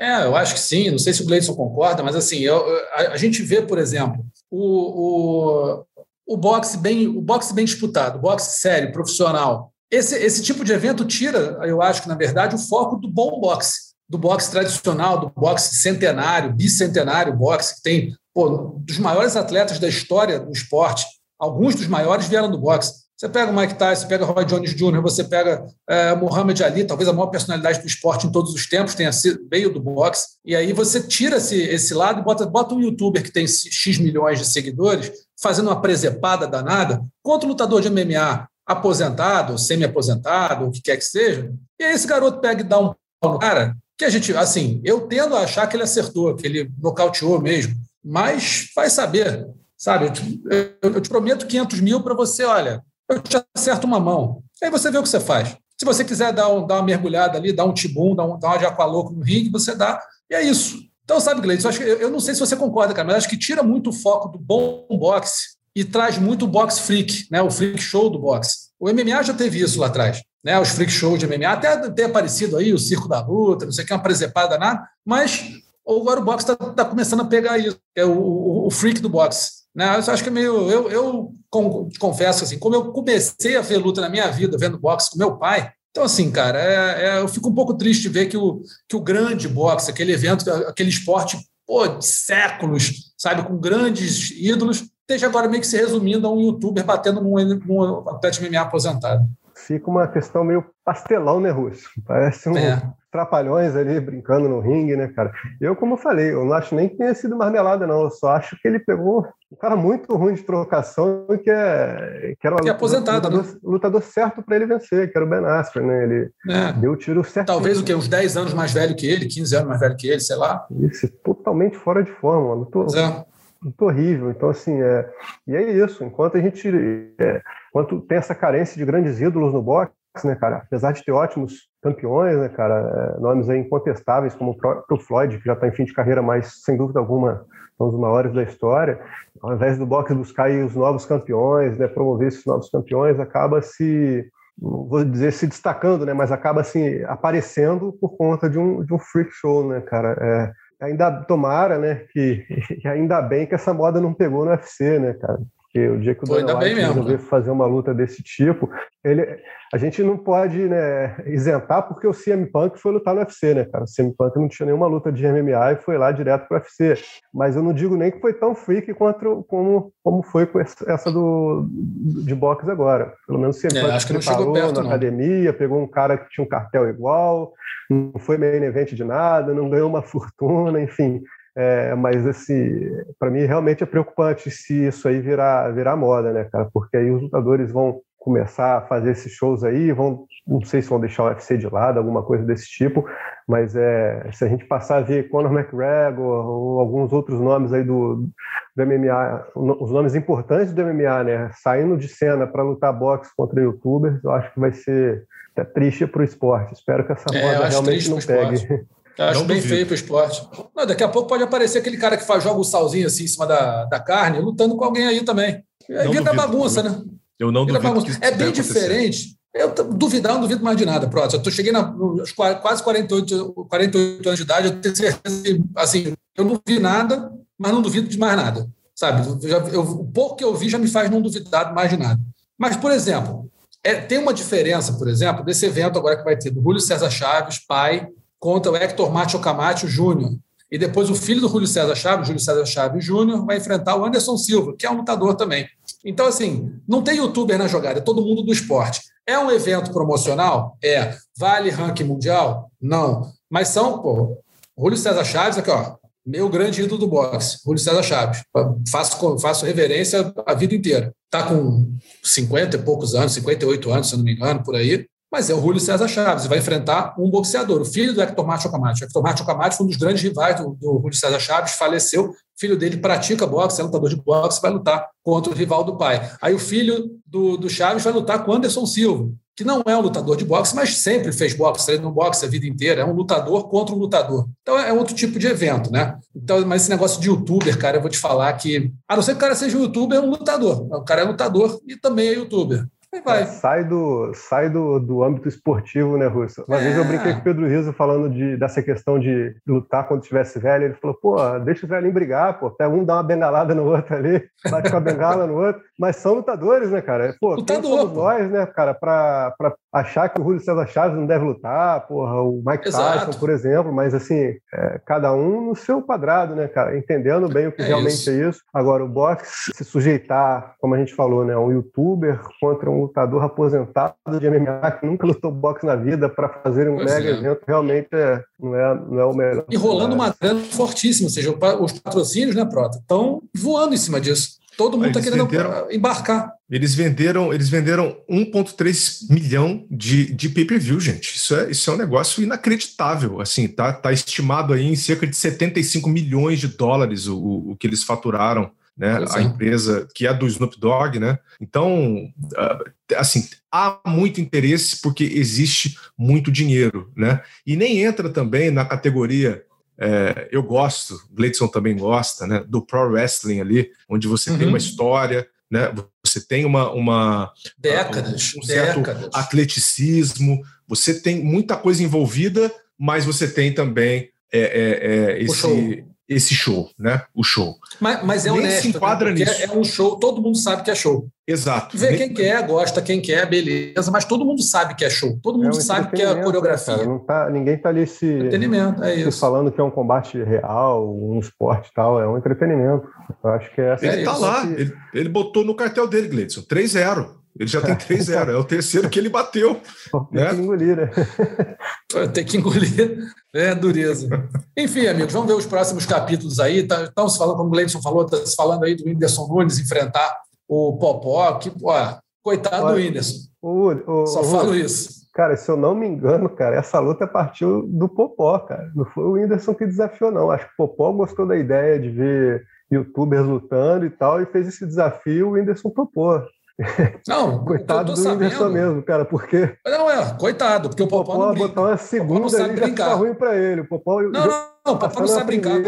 É, eu acho que sim. Não sei se o Gleison concorda, mas assim, eu, a, a gente vê, por exemplo, o, o, o, boxe bem, o boxe bem disputado, o boxe sério, profissional. Esse, esse tipo de evento tira, eu acho que, na verdade, o foco do bom boxe, do boxe tradicional, do boxe centenário, bicentenário boxe, que tem pô, dos maiores atletas da história do esporte. Alguns dos maiores vieram do boxe. Você pega o Mike Tyson, pega o Roy Jones Jr., você pega é, Muhammad Ali, talvez a maior personalidade do esporte em todos os tempos, tenha sido, veio do boxe, e aí você tira esse, esse lado e bota, bota um youtuber que tem X milhões de seguidores, fazendo uma presepada danada, contra o lutador de MMA aposentado, semi-aposentado, o que quer que seja, e aí esse garoto pega e dá um pau no cara, que a gente, assim, eu tendo a achar que ele acertou, que ele nocauteou mesmo, mas vai saber, sabe? Eu te, eu, eu te prometo 500 mil para você, olha, eu te acerto uma mão. Aí você vê o que você faz. Se você quiser dar, um, dar uma mergulhada ali, dar um tibum, dar, um, dar uma de aqualoco no ringue, você dá. E é isso. Então, sabe, Gleison, eu, eu, não sei se você concorda, cara, mas acho que tira muito o foco do bom boxe e traz muito o boxe freak, né? o freak show do boxe. O MMA já teve isso lá atrás, né? os freak shows de MMA, até tem aparecido aí o Circo da Luta, não sei o que, uma presepada nada, mas agora o boxe está tá começando a pegar isso, é o, o, o freak do boxe. Né? Eu acho que é meio. Eu, eu confesso assim, como eu comecei a ver luta na minha vida, vendo boxe com meu pai. Então, assim, cara, é, é, eu fico um pouco triste de ver que o, que o grande boxe, aquele evento, aquele esporte pô, de séculos, sabe, com grandes ídolos, esteja agora meio que se resumindo a um youtuber batendo num, num atleta MMA aposentado. Fica uma questão meio pastelão, né, Russo? Parece um é. trapalhões ali brincando no ringue, né, cara? Eu, como eu falei, eu não acho nem que tenha sido marmelada, não. Eu só acho que ele pegou um cara muito ruim de trocação que, é, que era que é aposentado, lutador, né? lutador certo para ele vencer, que era o Ben Askren, né? Ele é. deu o tiro certo. Talvez o que? Uns 10 anos mais velho que ele, 15 anos mais velho que ele, sei lá. Isso, totalmente fora de forma. Lutou, é. Horrível. Então, assim, é, e é isso. Enquanto a gente. É, enquanto tem essa carência de grandes ídolos no boxe, né, cara? Apesar de ter ótimos campeões, né, cara? É, nomes aí incontestáveis, como o Floyd, que já está em fim de carreira, mas sem dúvida alguma são os maiores da história. Ao invés do boxe buscar os novos campeões, né, promover esses novos campeões, acaba se vou dizer se destacando, né, mas acaba assim aparecendo por conta de um, de um freak show, né, cara? É, ainda tomara, né, que ainda bem que essa moda não pegou no UFC, né, cara? Porque o dia que o Dana White resolver né? fazer uma luta desse tipo, ele, a gente não pode né, isentar porque o CM Punk foi lutar no UFC, né, cara? O CM Punk não tinha nenhuma luta de MMA e foi lá direto para o UFC. Mas eu não digo nem que foi tão freak quanto, como, como foi com essa do, de boxe agora. Pelo menos o CM é, Punk acho que não chegou perto, na não. academia, pegou um cara que tinha um cartel igual, não foi main event de nada, não ganhou uma fortuna, enfim. É, mas assim, para mim realmente é preocupante se isso aí virar, virar moda, né, cara? Porque aí os lutadores vão começar a fazer esses shows aí, vão, não sei se vão deixar o UFC de lado, alguma coisa desse tipo, mas é, se a gente passar a ver Conor McGregor ou alguns outros nomes aí do, do MMA, os nomes importantes do MMA, né, saindo de cena para lutar boxe contra youtubers, eu acho que vai ser até triste para o esporte. Espero que essa é, moda realmente não pegue. Acho não bem duvido. feio pro esporte. Não, daqui a pouco pode aparecer aquele cara que faz, joga o salzinho assim em cima da, da carne, lutando com alguém aí também. Aí vira bagunça, né? Eu não vira duvido. é bem diferente. Eu duvidar, não duvido mais de nada, Próximo. Eu cheguei na, quase 48, 48 anos de idade, eu tenho certeza que, assim, eu não vi nada, mas não duvido de mais nada. Sabe? Eu eu, o pouco que eu vi já me faz não duvidar mais de nada. Mas, por exemplo, é, tem uma diferença, por exemplo, desse evento agora que vai ter do Júlio César Chaves, pai, contra o Hector Mátio Camacho Júnior. E depois o filho do Júlio César Chaves, Júlio César Chaves Júnior, vai enfrentar o Anderson Silva, que é um lutador também. Então, assim, não tem youtuber na jogada, é todo mundo do esporte. É um evento promocional? É. Vale ranking mundial? Não. Mas são, pô, Júlio César Chaves, aqui, ó, meu grande ídolo do boxe, Júlio César Chaves. Faço, faço reverência a vida inteira. Está com 50 e poucos anos, 58 anos, se não me engano, por aí mas é o Júlio César Chaves, vai enfrentar um boxeador, o filho do Hector Márcio Camacho. Hector Márcio Camacho foi um dos grandes rivais do, do Júlio César Chaves, faleceu, filho dele pratica boxe, é lutador de boxe, vai lutar contra o rival do pai. Aí o filho do, do Chaves vai lutar com Anderson Silva, que não é um lutador de boxe, mas sempre fez boxe, treinou boxe a vida inteira, é um lutador contra um lutador. Então é outro tipo de evento, né? Então, mas esse negócio de youtuber, cara, eu vou te falar que, a não ser que o cara seja um youtuber, é um lutador. O cara é lutador e também é youtuber. Sai, do, sai do, do âmbito esportivo, né, Russo? Uma é. vez eu brinquei com o Pedro Riso falando de, dessa questão de lutar quando estivesse velho. Ele falou, pô, deixa o velhinho brigar, pô. Pega um, dá uma bengalada no outro ali, bate com a bengala no outro. Mas são lutadores, né, cara? Pô, Lutador, somos pô. nós, né, cara, pra, pra achar que o Julio César Chaves não deve lutar, porra, o Mike Exato. Tyson, por exemplo, mas assim, é, cada um no seu quadrado, né, cara? Entendendo bem o que é realmente isso. é isso. Agora, o boxe se sujeitar, como a gente falou, né, um youtuber contra um lutador aposentado de MMA que nunca lutou boxe na vida para fazer um pois mega é. evento realmente é, não, é, não é o melhor. E rolando uma grana fortíssima, ou seja, os patrocínios, né, Prota, estão voando em cima disso. Todo mundo está querendo venderam, embarcar. Eles venderam, eles venderam 1,3 milhão de, de pay-per-view, gente. Isso é, isso é um negócio inacreditável. Assim, tá, tá estimado aí em cerca de 75 milhões de dólares o, o que eles faturaram né? A empresa que é do Snoop Dogg, né? Então, ah, assim, há muito interesse porque existe muito dinheiro, né? E nem entra também na categoria é, eu gosto, Gleidson também gosta, né? Do pro wrestling ali, onde você uhum. tem uma história, né? Você tem uma, uma décadas, um, certo décadas. atleticismo, você tem muita coisa envolvida, mas você tem também é, é, é esse esse show, né? O show. Mas, mas é Nem honesto, se né? enquadra né? nisso. É um show, todo mundo sabe que é show. Exato. Vê quem quer, gosta, quem quer, beleza, mas todo mundo sabe que é show. Todo mundo é um sabe que é a coreografia. Né, não tá, ninguém tá ali se, entretenimento, é isso. falando que é um combate real, um esporte e tal, é um entretenimento. Eu acho que é essa Ele é tá lá, ele, ele, botou no cartel dele, Gleidson, 3-0. Ele já tem 3-0. É o terceiro que ele bateu. Tem né? que engolir, né? Tem que engolir. É dureza. Enfim, amigos, vamos ver os próximos capítulos aí. Estão tá, se falando, como o Gleison falou, está se falando aí do Whindersson Nunes enfrentar o Popó, que, pô, coitado Olha, do Whindersson. O, o, Só o, falo isso. Cara, se eu não me engano, cara, essa luta partiu do Popó, cara. Não foi o Whindersson que desafiou, não. Acho que o Popó gostou da ideia de ver youtubers lutando e tal, e fez esse desafio, o Whindersson topou. Não, coitado do Whindersson mesmo, cara, porque. Não, é, coitado, porque o Popó, Popó não botar uma segunda ali já fica ruim para ele. O Popó, não, não, não, o Popó não sabe brincar.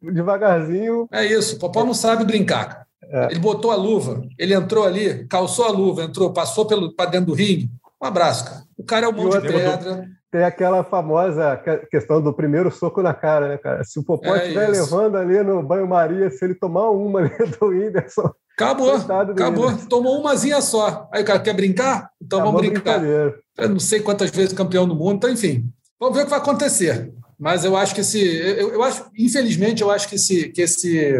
devagarzinho. É isso, o Popó não sabe brincar. É. Ele botou a luva, ele entrou ali, calçou a luva, entrou, passou para dentro do ringue. Um abraço, cara. O cara é um monte de pedra. Tem aquela famosa questão do primeiro soco na cara, né, cara? Se o Popó é estiver levando ali no banho-maria, se ele tomar uma ali do Whindersson. Acabou, acabou. Whindersson. Tomou umazinha só. Aí o cara quer brincar? Então acabou vamos brincar. Eu não sei quantas vezes campeão do mundo, então, enfim. Vamos ver o que vai acontecer. Mas eu acho que esse. Eu, eu acho, infelizmente, eu acho que esse, que esse,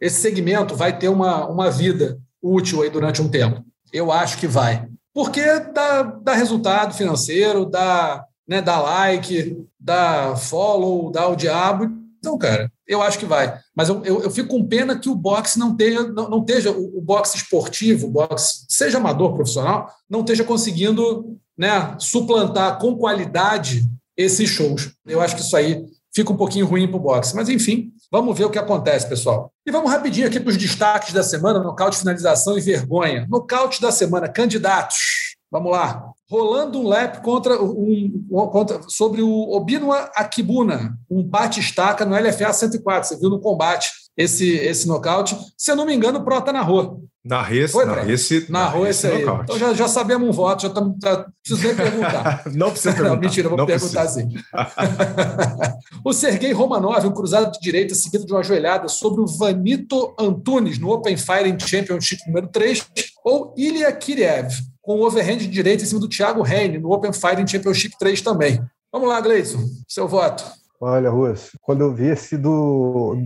esse segmento vai ter uma, uma vida útil aí durante um tempo. Eu acho que vai. Porque dá, dá resultado financeiro, dá, né, like, dá follow, dá o diabo. Então, cara, eu acho que vai. Mas eu, eu, eu fico com pena que o boxe não tenha, não, não esteja, o, o boxe esportivo, o boxe, seja amador, profissional, não esteja conseguindo né, suplantar com qualidade esses shows. Eu acho que isso aí fica um pouquinho ruim para o boxe. Mas, enfim, vamos ver o que acontece, pessoal. E vamos rapidinho aqui para os destaques da semana: nocaute, finalização e vergonha. Nocaute da semana, candidatos. Vamos lá. Rolando um lap contra um, contra, sobre o Obinua Akibuna, um bate-estaca no LFA 104. Você viu no combate esse, esse nocaute. Se eu não me engano, o Prota narrou. Narrei esse, Foi, narrei esse, narrou esse aí. Nocaute. Então já, já sabemos um voto, já estamos. Já, preciso nem perguntar. não precisa perguntar. Não, mentira, vou não perguntar precisa. sim. o Sergei Romanov, um cruzado de direita seguido de uma joelhada sobre o Vanito Antunes no Open Fighting Championship número 3, ou Ilya Kiriev, com o overhand de direita em cima do Thiago Reine no Open Fighting Championship 3 também. Vamos lá, Gleison, seu voto. Olha, Ruas, quando eu vi esse do,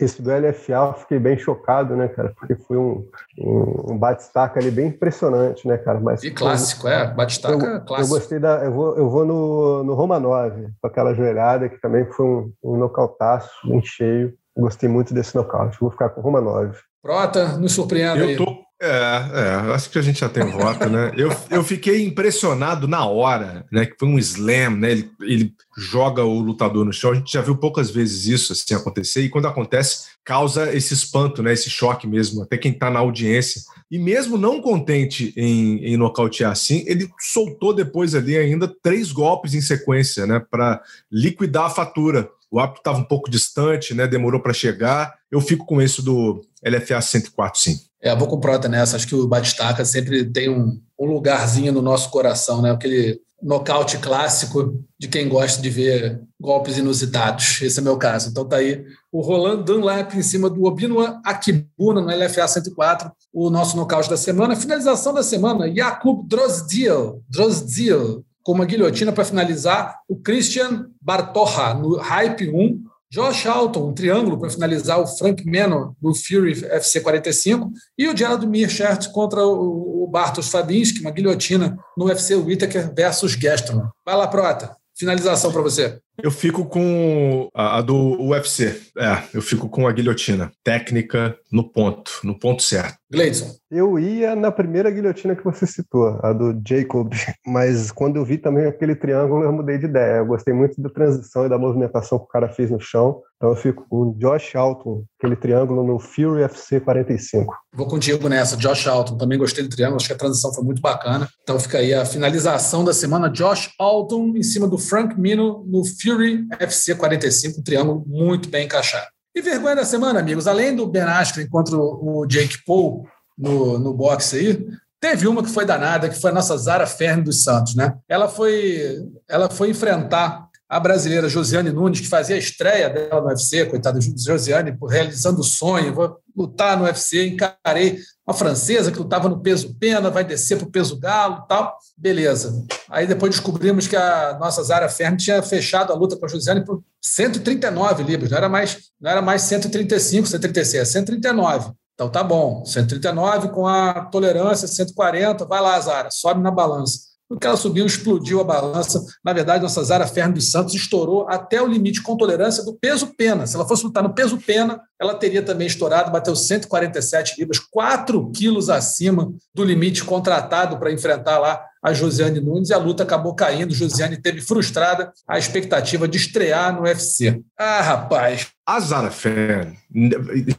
esse do LFA, eu fiquei bem chocado, né, cara? Porque foi um, um, um bate-staca ali bem impressionante, né, cara? Mas, e clássico, eu, é, bate-staca clássico. Eu gostei da. Eu vou, eu vou no, no Roma 9, com aquela joelhada, que também foi um, um nocautaço em cheio. Gostei muito desse nocaute. Vou ficar com Roma 9. Prota, nos surpreenda eu tô, é, é, acho que a gente já tem voto, né? Eu, eu fiquei impressionado na hora, né? Que foi um slam, né? Ele, ele joga o lutador no chão. A gente já viu poucas vezes isso assim acontecer, e quando acontece, causa esse espanto, né? Esse choque mesmo, até quem está na audiência. E mesmo não contente em, em nocautear assim, ele soltou depois ali ainda três golpes em sequência, né? Para liquidar a fatura. O árbitro estava um pouco distante, né? Demorou para chegar. Eu fico com isso do LFA 104, sim. É, vou com prota nessa. Acho que o Batistaca sempre tem um, um lugarzinho no nosso coração, né? Aquele nocaute clássico de quem gosta de ver golpes inusitados. Esse é meu caso. Então tá aí o Roland Dunlap em cima do Obinua Akibuna no LFA 104, o nosso nocaute da semana. Finalização da semana, Jakub Drozdil, Drozdil com uma guilhotina para finalizar o Christian Bartoha no Hype 1, Josh Alton, um triângulo para finalizar o Frank Menor no Fury FC 45 e o Gerald Mearshart contra o Bartosz Fabinski, uma guilhotina no UFC Whittaker versus Gaston. Vai lá, Prota. Finalização para você. Eu fico com a, a, do UFC. É, eu fico com a guilhotina. Técnica no ponto, no ponto certo. Gleidson. Eu ia na primeira guilhotina que você citou, a do Jacob, mas quando eu vi também aquele triângulo, eu mudei de ideia. Eu gostei muito da transição e da movimentação que o cara fez no chão. Então eu fico com Josh Alton, aquele triângulo no Fury FC 45. Vou contigo nessa, Josh Alton. Também gostei do triângulo, acho que a transição foi muito bacana. Então fica aí a finalização da semana, Josh Alton em cima do Frank Mino no Fury Fury FC 45, um triângulo muito bem encaixado. E vergonha da semana, amigos, além do Ben Askren contra o Jake Paul no, no boxe aí, teve uma que foi danada, que foi a nossa Zara Fern dos Santos, né? Ela foi, ela foi enfrentar a brasileira Josiane Nunes, que fazia a estreia dela no UFC, coitada Josiane, realizando o sonho, vou lutar no UFC, encarei uma francesa que lutava no peso pena, vai descer para o peso galo tal. Beleza. Aí depois descobrimos que a nossa Zara Fermi tinha fechado a luta com a Josiane por 139 libras, não era mais, não era mais 135, 136, 139. Então tá bom, 139 com a tolerância 140, vai lá, Zara, sobe na balança. No que ela subiu, explodiu a balança. Na verdade, nossa Zara Ferro dos Santos estourou até o limite com tolerância do peso pena. Se ela fosse lutar no peso pena, ela teria também estourado, bateu 147 libras, 4 quilos acima do limite contratado para enfrentar lá a Josiane Nunes e a luta acabou caindo. Josiane teve frustrada a expectativa de estrear no UFC. Ah, rapaz. A Zara Ferro, gente,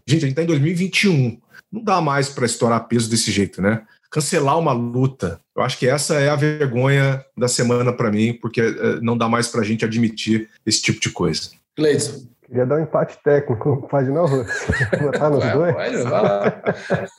a gente está em 2021. Não dá mais para estourar peso desse jeito, né? Cancelar uma luta. Eu acho que essa é a vergonha da semana para mim, porque eh, não dá mais para a gente admitir esse tipo de coisa. Gleison. Queria dar um empate técnico, pode não, Russo? Botar nos Ué, dois? Pode, vai lá.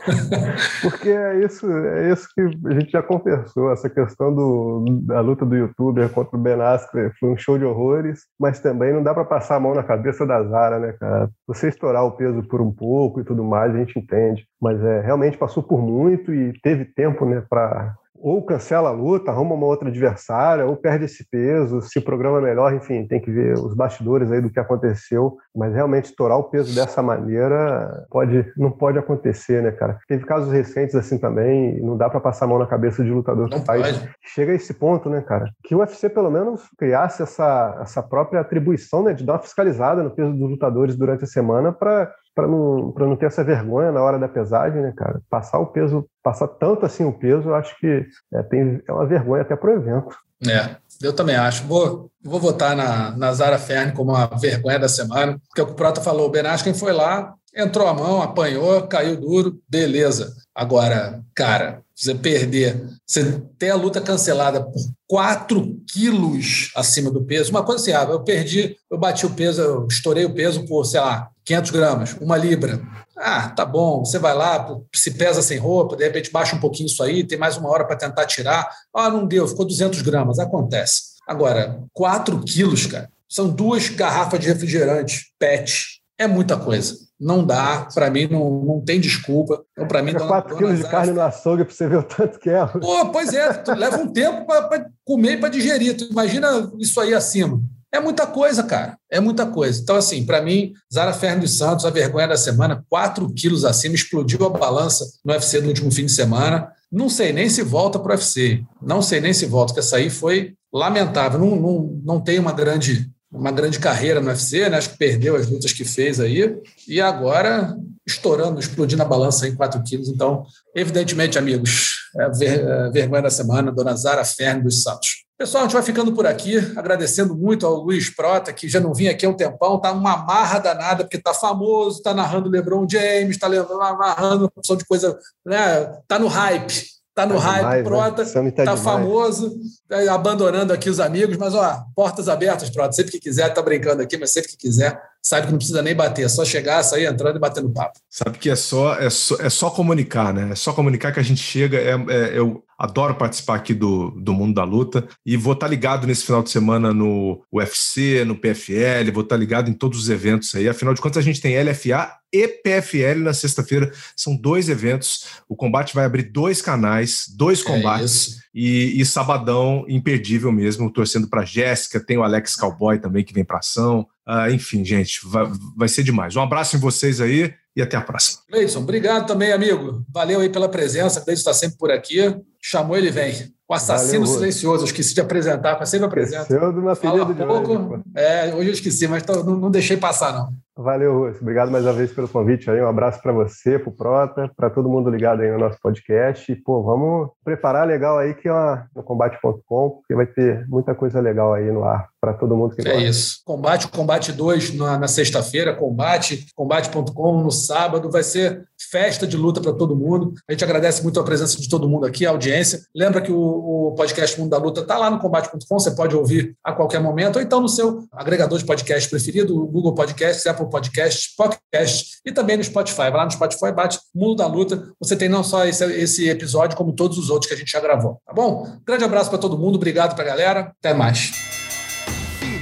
Porque é isso, é isso que a gente já conversou, essa questão do, da luta do youtuber contra o Ben Askren foi um show de horrores, mas também não dá para passar a mão na cabeça da Zara, né, cara? Você estourar o peso por um pouco e tudo mais, a gente entende, mas é, realmente passou por muito e teve tempo, né, para ou cancela a luta, arruma uma outra adversária, ou perde esse peso, se programa melhor, enfim, tem que ver os bastidores aí do que aconteceu, mas realmente estourar o peso dessa maneira pode, não pode acontecer, né, cara? Teve casos recentes assim também, e não dá para passar a mão na cabeça de lutador que faz. Chega a esse ponto, né, cara? Que o UFC pelo menos criasse essa, essa própria atribuição, né, de dar uma fiscalizada no peso dos lutadores durante a semana para para não, não ter essa vergonha na hora da pesagem, né, cara? Passar o peso, passar tanto assim o peso, eu acho que é, tem, é uma vergonha até para o evento. É, eu também acho. Vou, vou votar na, na Zara Fern como a vergonha da semana, porque é o que o Prota falou, o Ben Askren foi lá, entrou a mão, apanhou, caiu duro, beleza. Agora, cara, você perder, você ter a luta cancelada por 4 quilos acima do peso, uma coisa assim, ah, eu perdi, eu bati o peso, eu estourei o peso por, sei lá, 500 gramas, uma libra. Ah, tá bom, você vai lá, se pesa sem roupa, de repente baixa um pouquinho isso aí, tem mais uma hora para tentar tirar. Ah, não deu, ficou 200 gramas, acontece. Agora, 4 quilos, cara, são duas garrafas de refrigerante, PET, é muita coisa. Não dá, para mim não, não tem desculpa. Então, para mim, 4 quilos de carne no açougue para você ver o tanto que é. Pô, pois é, leva um tempo para comer e para digerir. Tu imagina isso aí acima. É muita coisa, cara. É muita coisa. Então, assim, para mim, Zara Ferro dos Santos, a vergonha da semana, 4 quilos acima, explodiu a balança no UFC no último fim de semana. Não sei nem se volta para o UFC. Não sei nem se volta, porque essa aí foi lamentável. Não, não, não tem uma grande, uma grande carreira no UFC, né? Acho que perdeu as lutas que fez aí. E agora, estourando, explodindo a balança em 4 quilos. Então, evidentemente, amigos, é ver, é vergonha da semana, dona Zara Ferro dos Santos. Pessoal, a gente vai ficando por aqui, agradecendo muito ao Luiz Prota, que já não vinha aqui há um tempão, tá uma marra danada, porque tá famoso, está narrando LeBron James, está narrando uma opção de coisa, né? Tá no hype, tá no tá hype, demais, né? Prota, né? tá, tá famoso, tá abandonando aqui os amigos, mas ó, portas abertas, Prota, sempre que quiser, tá brincando aqui, mas sempre que quiser, sabe que não precisa nem bater, é só chegar, sair entrando e batendo papo. Sabe que é só, é só, é só comunicar, né? É só comunicar que a gente chega. É, é, eu adoro participar aqui do, do mundo da luta e vou estar tá ligado nesse final de semana no UFC, no PFL, vou estar tá ligado em todos os eventos aí. Afinal de contas, a gente tem LFA e PFL na sexta-feira. São dois eventos. O combate vai abrir dois canais, dois é combates. É e, e, sabadão imperdível mesmo, torcendo para Jéssica. Tem o Alex Cowboy também que vem para ação. Uh, enfim, gente, vai, vai ser demais. Um abraço em vocês aí e até a próxima. Cleison, obrigado também, amigo. Valeu aí pela presença. Cleison está sempre por aqui. Chamou, ele vem. O assassino Valeu, silencioso, eu esqueci de apresentar, mas sempre apresento. Apelido de pouco. Hoje, é, hoje eu esqueci, mas tô, não, não, deixei passar, não. Valeu, Russo. Obrigado mais uma vez pelo convite aí. Um abraço para você, para o Prota, para todo mundo ligado aí no nosso podcast. E, pô, vamos preparar legal aí que é no combate.com, porque vai ter muita coisa legal aí no ar para todo mundo que É gosta. isso. Combate, Combate 2 na, na sexta-feira, combate, combate.com no sábado. Vai ser festa de luta para todo mundo. A gente agradece muito a presença de todo mundo aqui, a audiência. Lembra que o, o podcast Mundo da Luta está lá no combate.com, você pode ouvir a qualquer momento, ou então no seu agregador de podcast preferido, Google Podcasts, Apple Podcasts, Podcast e também no Spotify. Vai lá no Spotify, bate Mundo da Luta. Você tem não só esse, esse episódio, como todos os outros que a gente já gravou. Tá bom? Grande abraço para todo mundo, obrigado para a galera. Até mais.